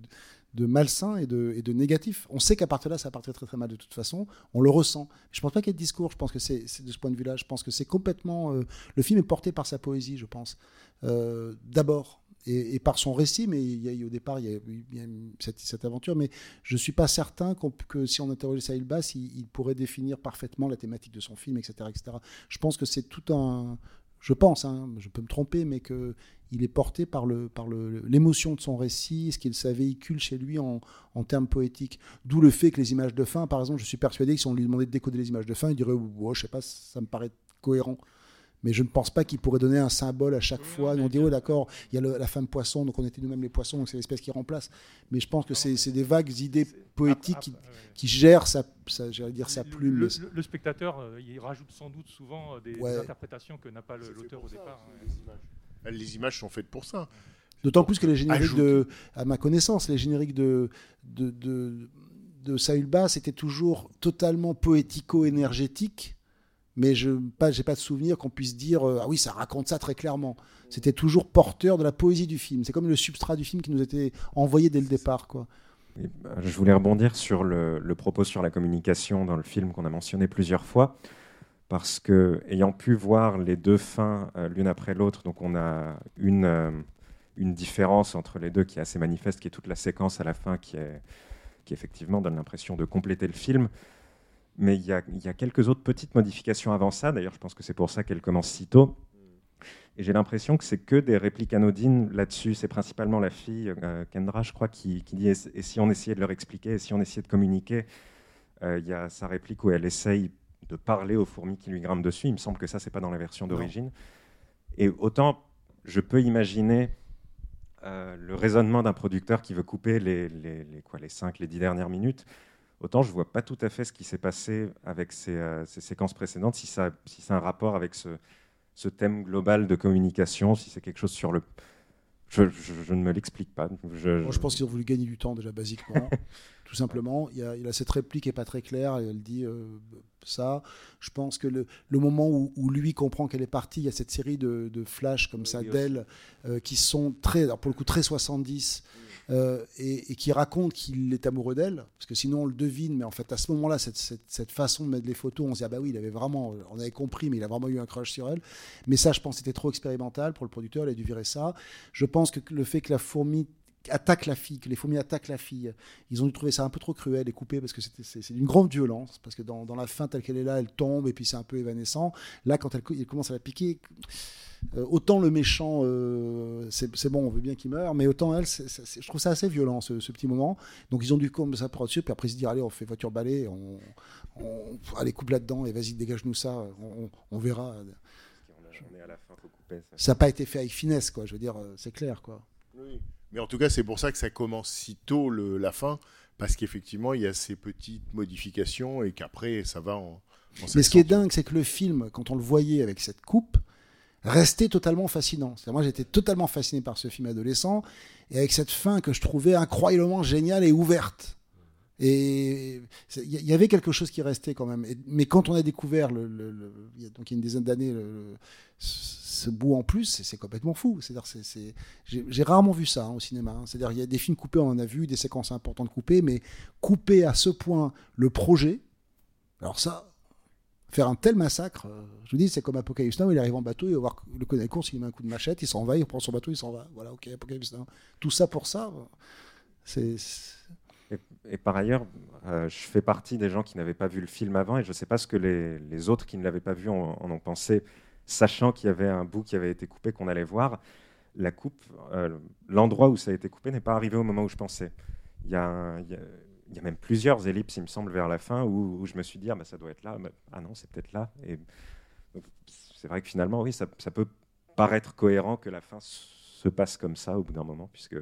de- malsain et de, et de négatif. On sait qu'à partir de là, ça partir très très mal de toute façon. On le ressent. Je pense pas qu'il y ait de discours. Je pense que c'est de ce point de vue-là. Je pense que c'est complètement. euh, le film est porté par sa poésie, je pense. Euh, D'abord. Et, par son récit, mais il y a au départ il y a, il cette, aventure, mais je suis pas certain que si on interrogeait Sahil Bass, il, il pourrait définir parfaitement la thématique de son film, etc., etc. Je pense que c'est tout un, je pense, hein, je peux me tromper, mais que il est porté par l'émotion de son récit, ce qu'il ça véhicule chez lui en, en termes poétiques. D'où le fait que les images de fin, par exemple, je suis persuadé que si on lui demandait de décoder les images de fin, il dirait, oh, je sais pas, ça me paraît cohérent. Mais je ne pense pas qu'il pourrait donner un symbole à chaque fois. on dit, oh d'accord, il y a le- la femme poisson, donc on était nous-mêmes les poissons, donc c'est l'espèce qui remplace. Mais je pense que c'est des vagues idées poétiques qui, qui gèrent sa, sa- j'allais dire sa plume. Le, mais- le- le spectateur, euh, il rajoute sans doute souvent euh, des, interprétations que n'a pas l'auteur au départ. hein. Les images sont faites pour ça. D'autant plus que les génériques de, à ma connaissance, les génériques de de de, de Saül Bass étaient toujours totalement poético-énergétiques, mais je j'ai pas de souvenir qu'on puisse dire euh, ah oui ça raconte ça très clairement. C'était toujours porteur de la poésie du film. C'est comme le substrat du film qui nous était envoyé dès le départ quoi. Bah, Je voulais rebondir sur le, le propos sur la communication dans le film qu'on a mentionné plusieurs fois, parce que ayant pu voir les deux fins euh, l'une après l'autre, donc on a une, euh, une différence entre les deux qui est assez manifeste, qui est toute la séquence à la fin qui, est, qui effectivement donne l'impression de compléter le film. Mais il y, a, il y a quelques autres petites modifications avant ça. D'ailleurs, je pense que c'est pour ça qu'elle commence si tôt. Et j'ai l'impression que c'est que des répliques anodines là-dessus. C'est principalement la fille, euh, Kendra, je crois, qui, qui dit et, si on essayait de leur expliquer, et si on essayait de communiquer Euh, Il y a sa réplique où elle essaye de parler aux fourmis qui lui grimpent dessus. Il me semble que ça, c'est pas dans la version d'origine. Et autant je peux imaginer euh, le raisonnement d'un producteur qui veut couper les, les, les, quoi, les 5, les 10 dernières minutes. Autant je vois pas tout à fait ce qui s'est passé avec ces, euh, ces séquences précédentes, si ça, si c'est un rapport avec ce, ce thème global de communication, si c'est quelque chose sur le. Je, je- je ne me l'explique pas. Je, Moi, je pense qu'ils ont voulu gagner du temps déjà basiquement, [laughs] tout simplement. Il y, a, il a cette réplique qui est pas très claire et elle dit euh, ça. Je pense que le, le moment où, où lui comprend qu'elle est partie, il y a cette série de, de flashs comme ça d'elle euh, qui sont très, alors pour le coup très 70 euh, et, qui raconte qu'il est amoureux d'elle, parce que sinon on le devine, mais en fait à ce moment-là, cette, cette- cette façon de mettre les photos, on se dit ah bah oui, il avait vraiment, on avait compris, mais il a vraiment eu un crush sur elle. Mais ça, je pense, c'était trop expérimental pour le producteur, il a dû virer ça. Je pense que le fait que la fourmi attaque la fille, que les fourmis attaquent la fille, ils ont dû trouver ça un peu trop cruel et coupé parce que c'était- c'est c'est d'une grande violence, parce que dans, dans la fin telle qu'elle est là, elle tombe et puis c'est un peu évanescent. Là, quand elle, il commence à la piquer, euh, autant le méchant, euh, c'est c'est bon, on veut bien qu'il meure, mais autant elle, je trouve ça assez violent ce, ce petit moment. Donc ils ont dû comme ça par dessus, puis après ils se dire allez, on fait voiture balai, on, on- allez coupe là-dedans et vas-y dégage-nous ça, on, on- on verra. On est à la fin, faut couper. ça. Ça n'a pas été fait avec finesse, quoi. Je veux dire, euh, c'est clair, quoi. Oui. Mais en tout cas, c'est pour ça que ça commence si tôt le- la fin, parce qu'effectivement, il y a ces petites modifications et qu'après, ça va en. en Mais ce qui est dingue, c'est que le film, quand on le voyait avec cette coupe, restait totalement fascinant. Moi, j'étais totalement fasciné par ce film adolescent, et avec cette fin que je trouvais incroyablement géniale et ouverte. Et il y, avait quelque chose qui restait quand même. Et- mais quand on a découvert, le, le- le- donc il y a une dizaine d'années, ce bout en plus, c'est- complètement fou. C'est- j'ai rarement vu ça hein, au cinéma. hein. C'est-à-dire, il y a des films coupés, on en a vu, des séquences importantes coupées, mais couper à ce point le projet, alors ça, faire un tel massacre, euh, je vous dis, c'est comme Apocalypse Now, il arrive en bateau, il va voir le course, il met un coup de machette, il s'en va, il prend son bateau, il s'en va. Voilà, ok, Apocalypse Now. Tout ça pour ça, euh, c'est. Et, par ailleurs, euh, je fais partie des gens qui n'avaient pas vu le film avant et je ne sais pas ce que les, les autres qui ne l'avaient pas vu en ont pensé, sachant qu'il y avait un bout qui avait été coupé qu'on allait voir. La coupe, euh, l'endroit où ça a été coupé n'est pas arrivé au moment où je pensais. Il y a, même plusieurs ellipses, il me semble, vers la fin où, je me suis dit ah, bah, ça doit être là, Bah, ah non, c'est peut-être là. Et c'est vrai que finalement, oui, ça, ça peut paraître cohérent que la fin se passe comme ça au bout d'un moment, puisque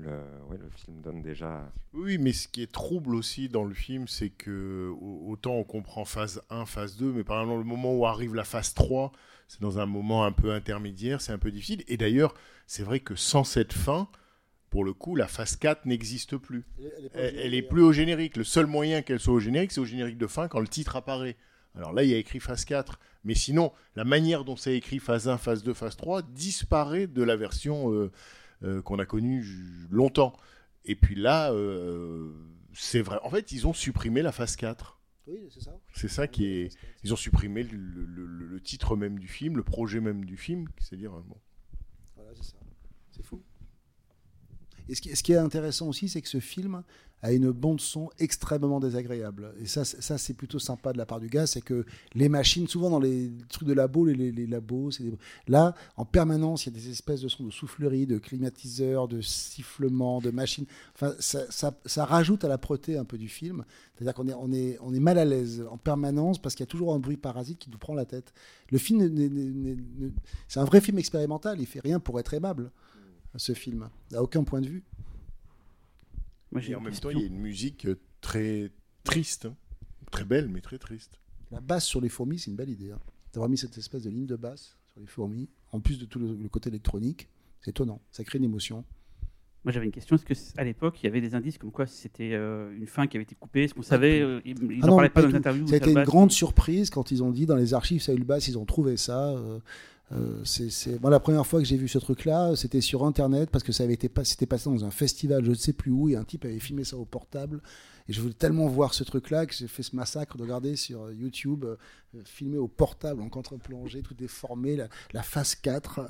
le, ouais, le film donne déjà. Oui, mais ce qui est trouble aussi dans le film, c'est que au- autant on comprend phase 1, phase 2, mais par exemple, le moment où arrive la phase 3, c'est dans un moment un peu intermédiaire, c'est un peu difficile. Et d'ailleurs, c'est vrai que sans cette fin, pour le coup, la phase 4 n'existe plus. Elle est pas au Elle, générique, elle est plus au générique. Le seul moyen qu'elle soit au générique, c'est au générique de fin quand le titre apparaît. Alors là, il y a écrit phase 4. Mais sinon, la manière dont c'est écrit phase 1, phase 2, phase 3 disparaît de la version euh, euh, qu'on a connue ju- longtemps. Et puis là, euh, c'est vrai. En fait, ils ont supprimé la phase 4. Oui, c'est ça. C'est ça qui est. Ils ont supprimé le, le- le- le titre même du film, le projet même du film, c'est-à-dire. euh, Bon. Voilà, c'est ça. C'est fou. Et ce qui, ce qui est intéressant aussi, c'est que ce film a une bande son extrêmement désagréable. Et ça, ça c'est plutôt sympa de la part du gars, c'est que les machines, souvent dans les trucs de labo, les, labos, des- là, en permanence, il y a des espèces de sons de soufflerie, de climatiseurs, de sifflements, de machines. Enfin, ça, ça- rajoute à la proté un peu du film. C'est-à-dire qu'on est, on est, on est mal à l'aise en permanence parce qu'il y a toujours un bruit parasite qui nous prend la tête. Le film, c'est un vrai film expérimental. Il fait rien pour être aimable, ce film, à aucun point de vue. Moi, Et en même question. temps, il y a une musique euh, très triste, hein. très belle, mais très triste. La basse sur les fourmis, c'est une belle idée. Hein. D'avoir mis cette espèce de ligne de basse sur les fourmis, en plus de tout le, le côté électronique, c'est étonnant. Ça crée une émotion. Moi, j'avais une question. Est-ce que à l'époque, il y avait des indices comme quoi c'était euh, une fin qui avait été coupée Est-ce qu'on savait euh, Ils Ah n'en non, parlaient pas du dans les interviews Ça a été une grande surprise quand ils ont dit dans les archives Saül Bass, ils ont trouvé ça. euh, euh, c'est, c'est- Moi, la première fois que j'ai vu ce truc-là, c'était sur Internet parce que ça avait été pas... c'était passé dans un festival, je ne sais plus où, et un type avait filmé ça au portable. Et je voulais tellement voir ce truc-là que j'ai fait ce massacre de regarder sur YouTube, euh, filmé au portable, en contre-plongée, tout déformé, la, la phase 4.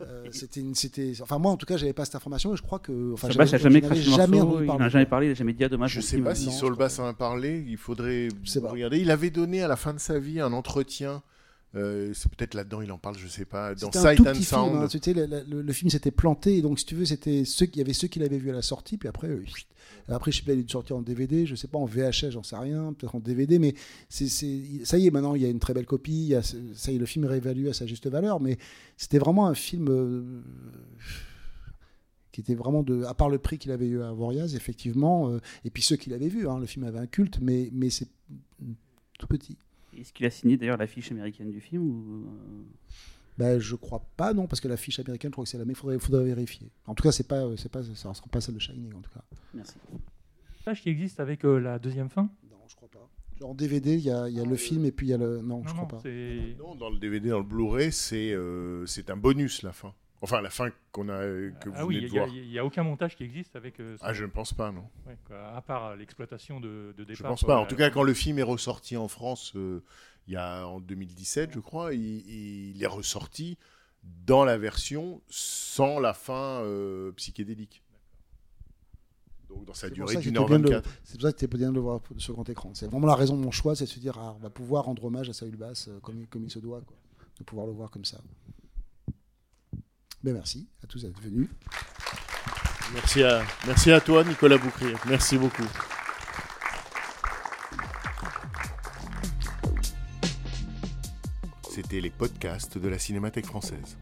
euh, [laughs] c'était, une- c'était... Enfin, moi, en tout cas, j'avais pas cette information et je crois que. Enfin, il n'a jamais craché jamais morceau, il n'en parler. a jamais parlé, il n'a jamais dit à dommage. Je sais pas si Non, Solbass en a parlé, il faudrait regarder. Il avait donné à la fin de sa vie un entretien. Euh, c'est peut-être là-dedans, il en parle, je sais pas. Dans C'était Sight and Sound. film. hein. Tu sais, le, le- le film s'était planté, donc si tu veux, c'était ceux qui il y avait ceux qui l'avaient vu à la sortie, puis après, euh, après je sais pas, il est sorti en DVD, je sais pas en VHS, j'en sais rien, peut-être en DVD, mais c'est, ça y est, maintenant il y a une très belle copie, il y a ce- ça y est, le film est réévalué à sa juste valeur, mais c'était vraiment un film euh, qui était vraiment de, à part le prix qu'il avait eu à Voriaz, effectivement, euh, et puis ceux qui l'avaient vu, hein, le film avait un culte, mais mais c'est tout petit. Est-ce qu'il a signé d'ailleurs l'affiche américaine du film ou... euh, Ben, je crois pas, non, parce que la fiche américaine, je crois que c'est la même. Il faudrait, faudrait vérifier. En tout cas, c'est pas, c'est pas, ça ne sera pas celle de Shining, en tout cas. Merci. Page qui existe avec euh, la deuxième fin? Non, je crois pas. Genre en DVD, il y a, il y a le film et puis il y a le. Non, je Non, crois non, pas. Non, dans le DVD, dans le Blu-ray, c'est euh, c'est un bonus la fin. Enfin, la fin qu'on a, que vous Ah oui, venez de n'y a, voir. il y a aucun montage qui existe avec. euh, Ah, je ne pense pas, non. Ouais, quoi, à part l'exploitation de, de départ. Je pense quoi, pas. En tout cas, quand le film est ressorti en France, euh, il y a en 2017, je crois, il, il est ressorti dans la version sans la fin euh, psychédélique. Donc dans sa durée d'une heure bien de le- 24. C'est pour ça que c'était bien de le voir sur grand écran. C'est vraiment la raison de mon choix, c'est de se dire, ah, on va pouvoir rendre hommage à Saül Bass euh, comme, comme il se doit, quoi. de pouvoir le voir comme ça. Ben, merci à tous d'être venus. Merci à, merci à toi, Nicolas Boucrier. Merci beaucoup. C'était les podcasts de la Cinémathèque française.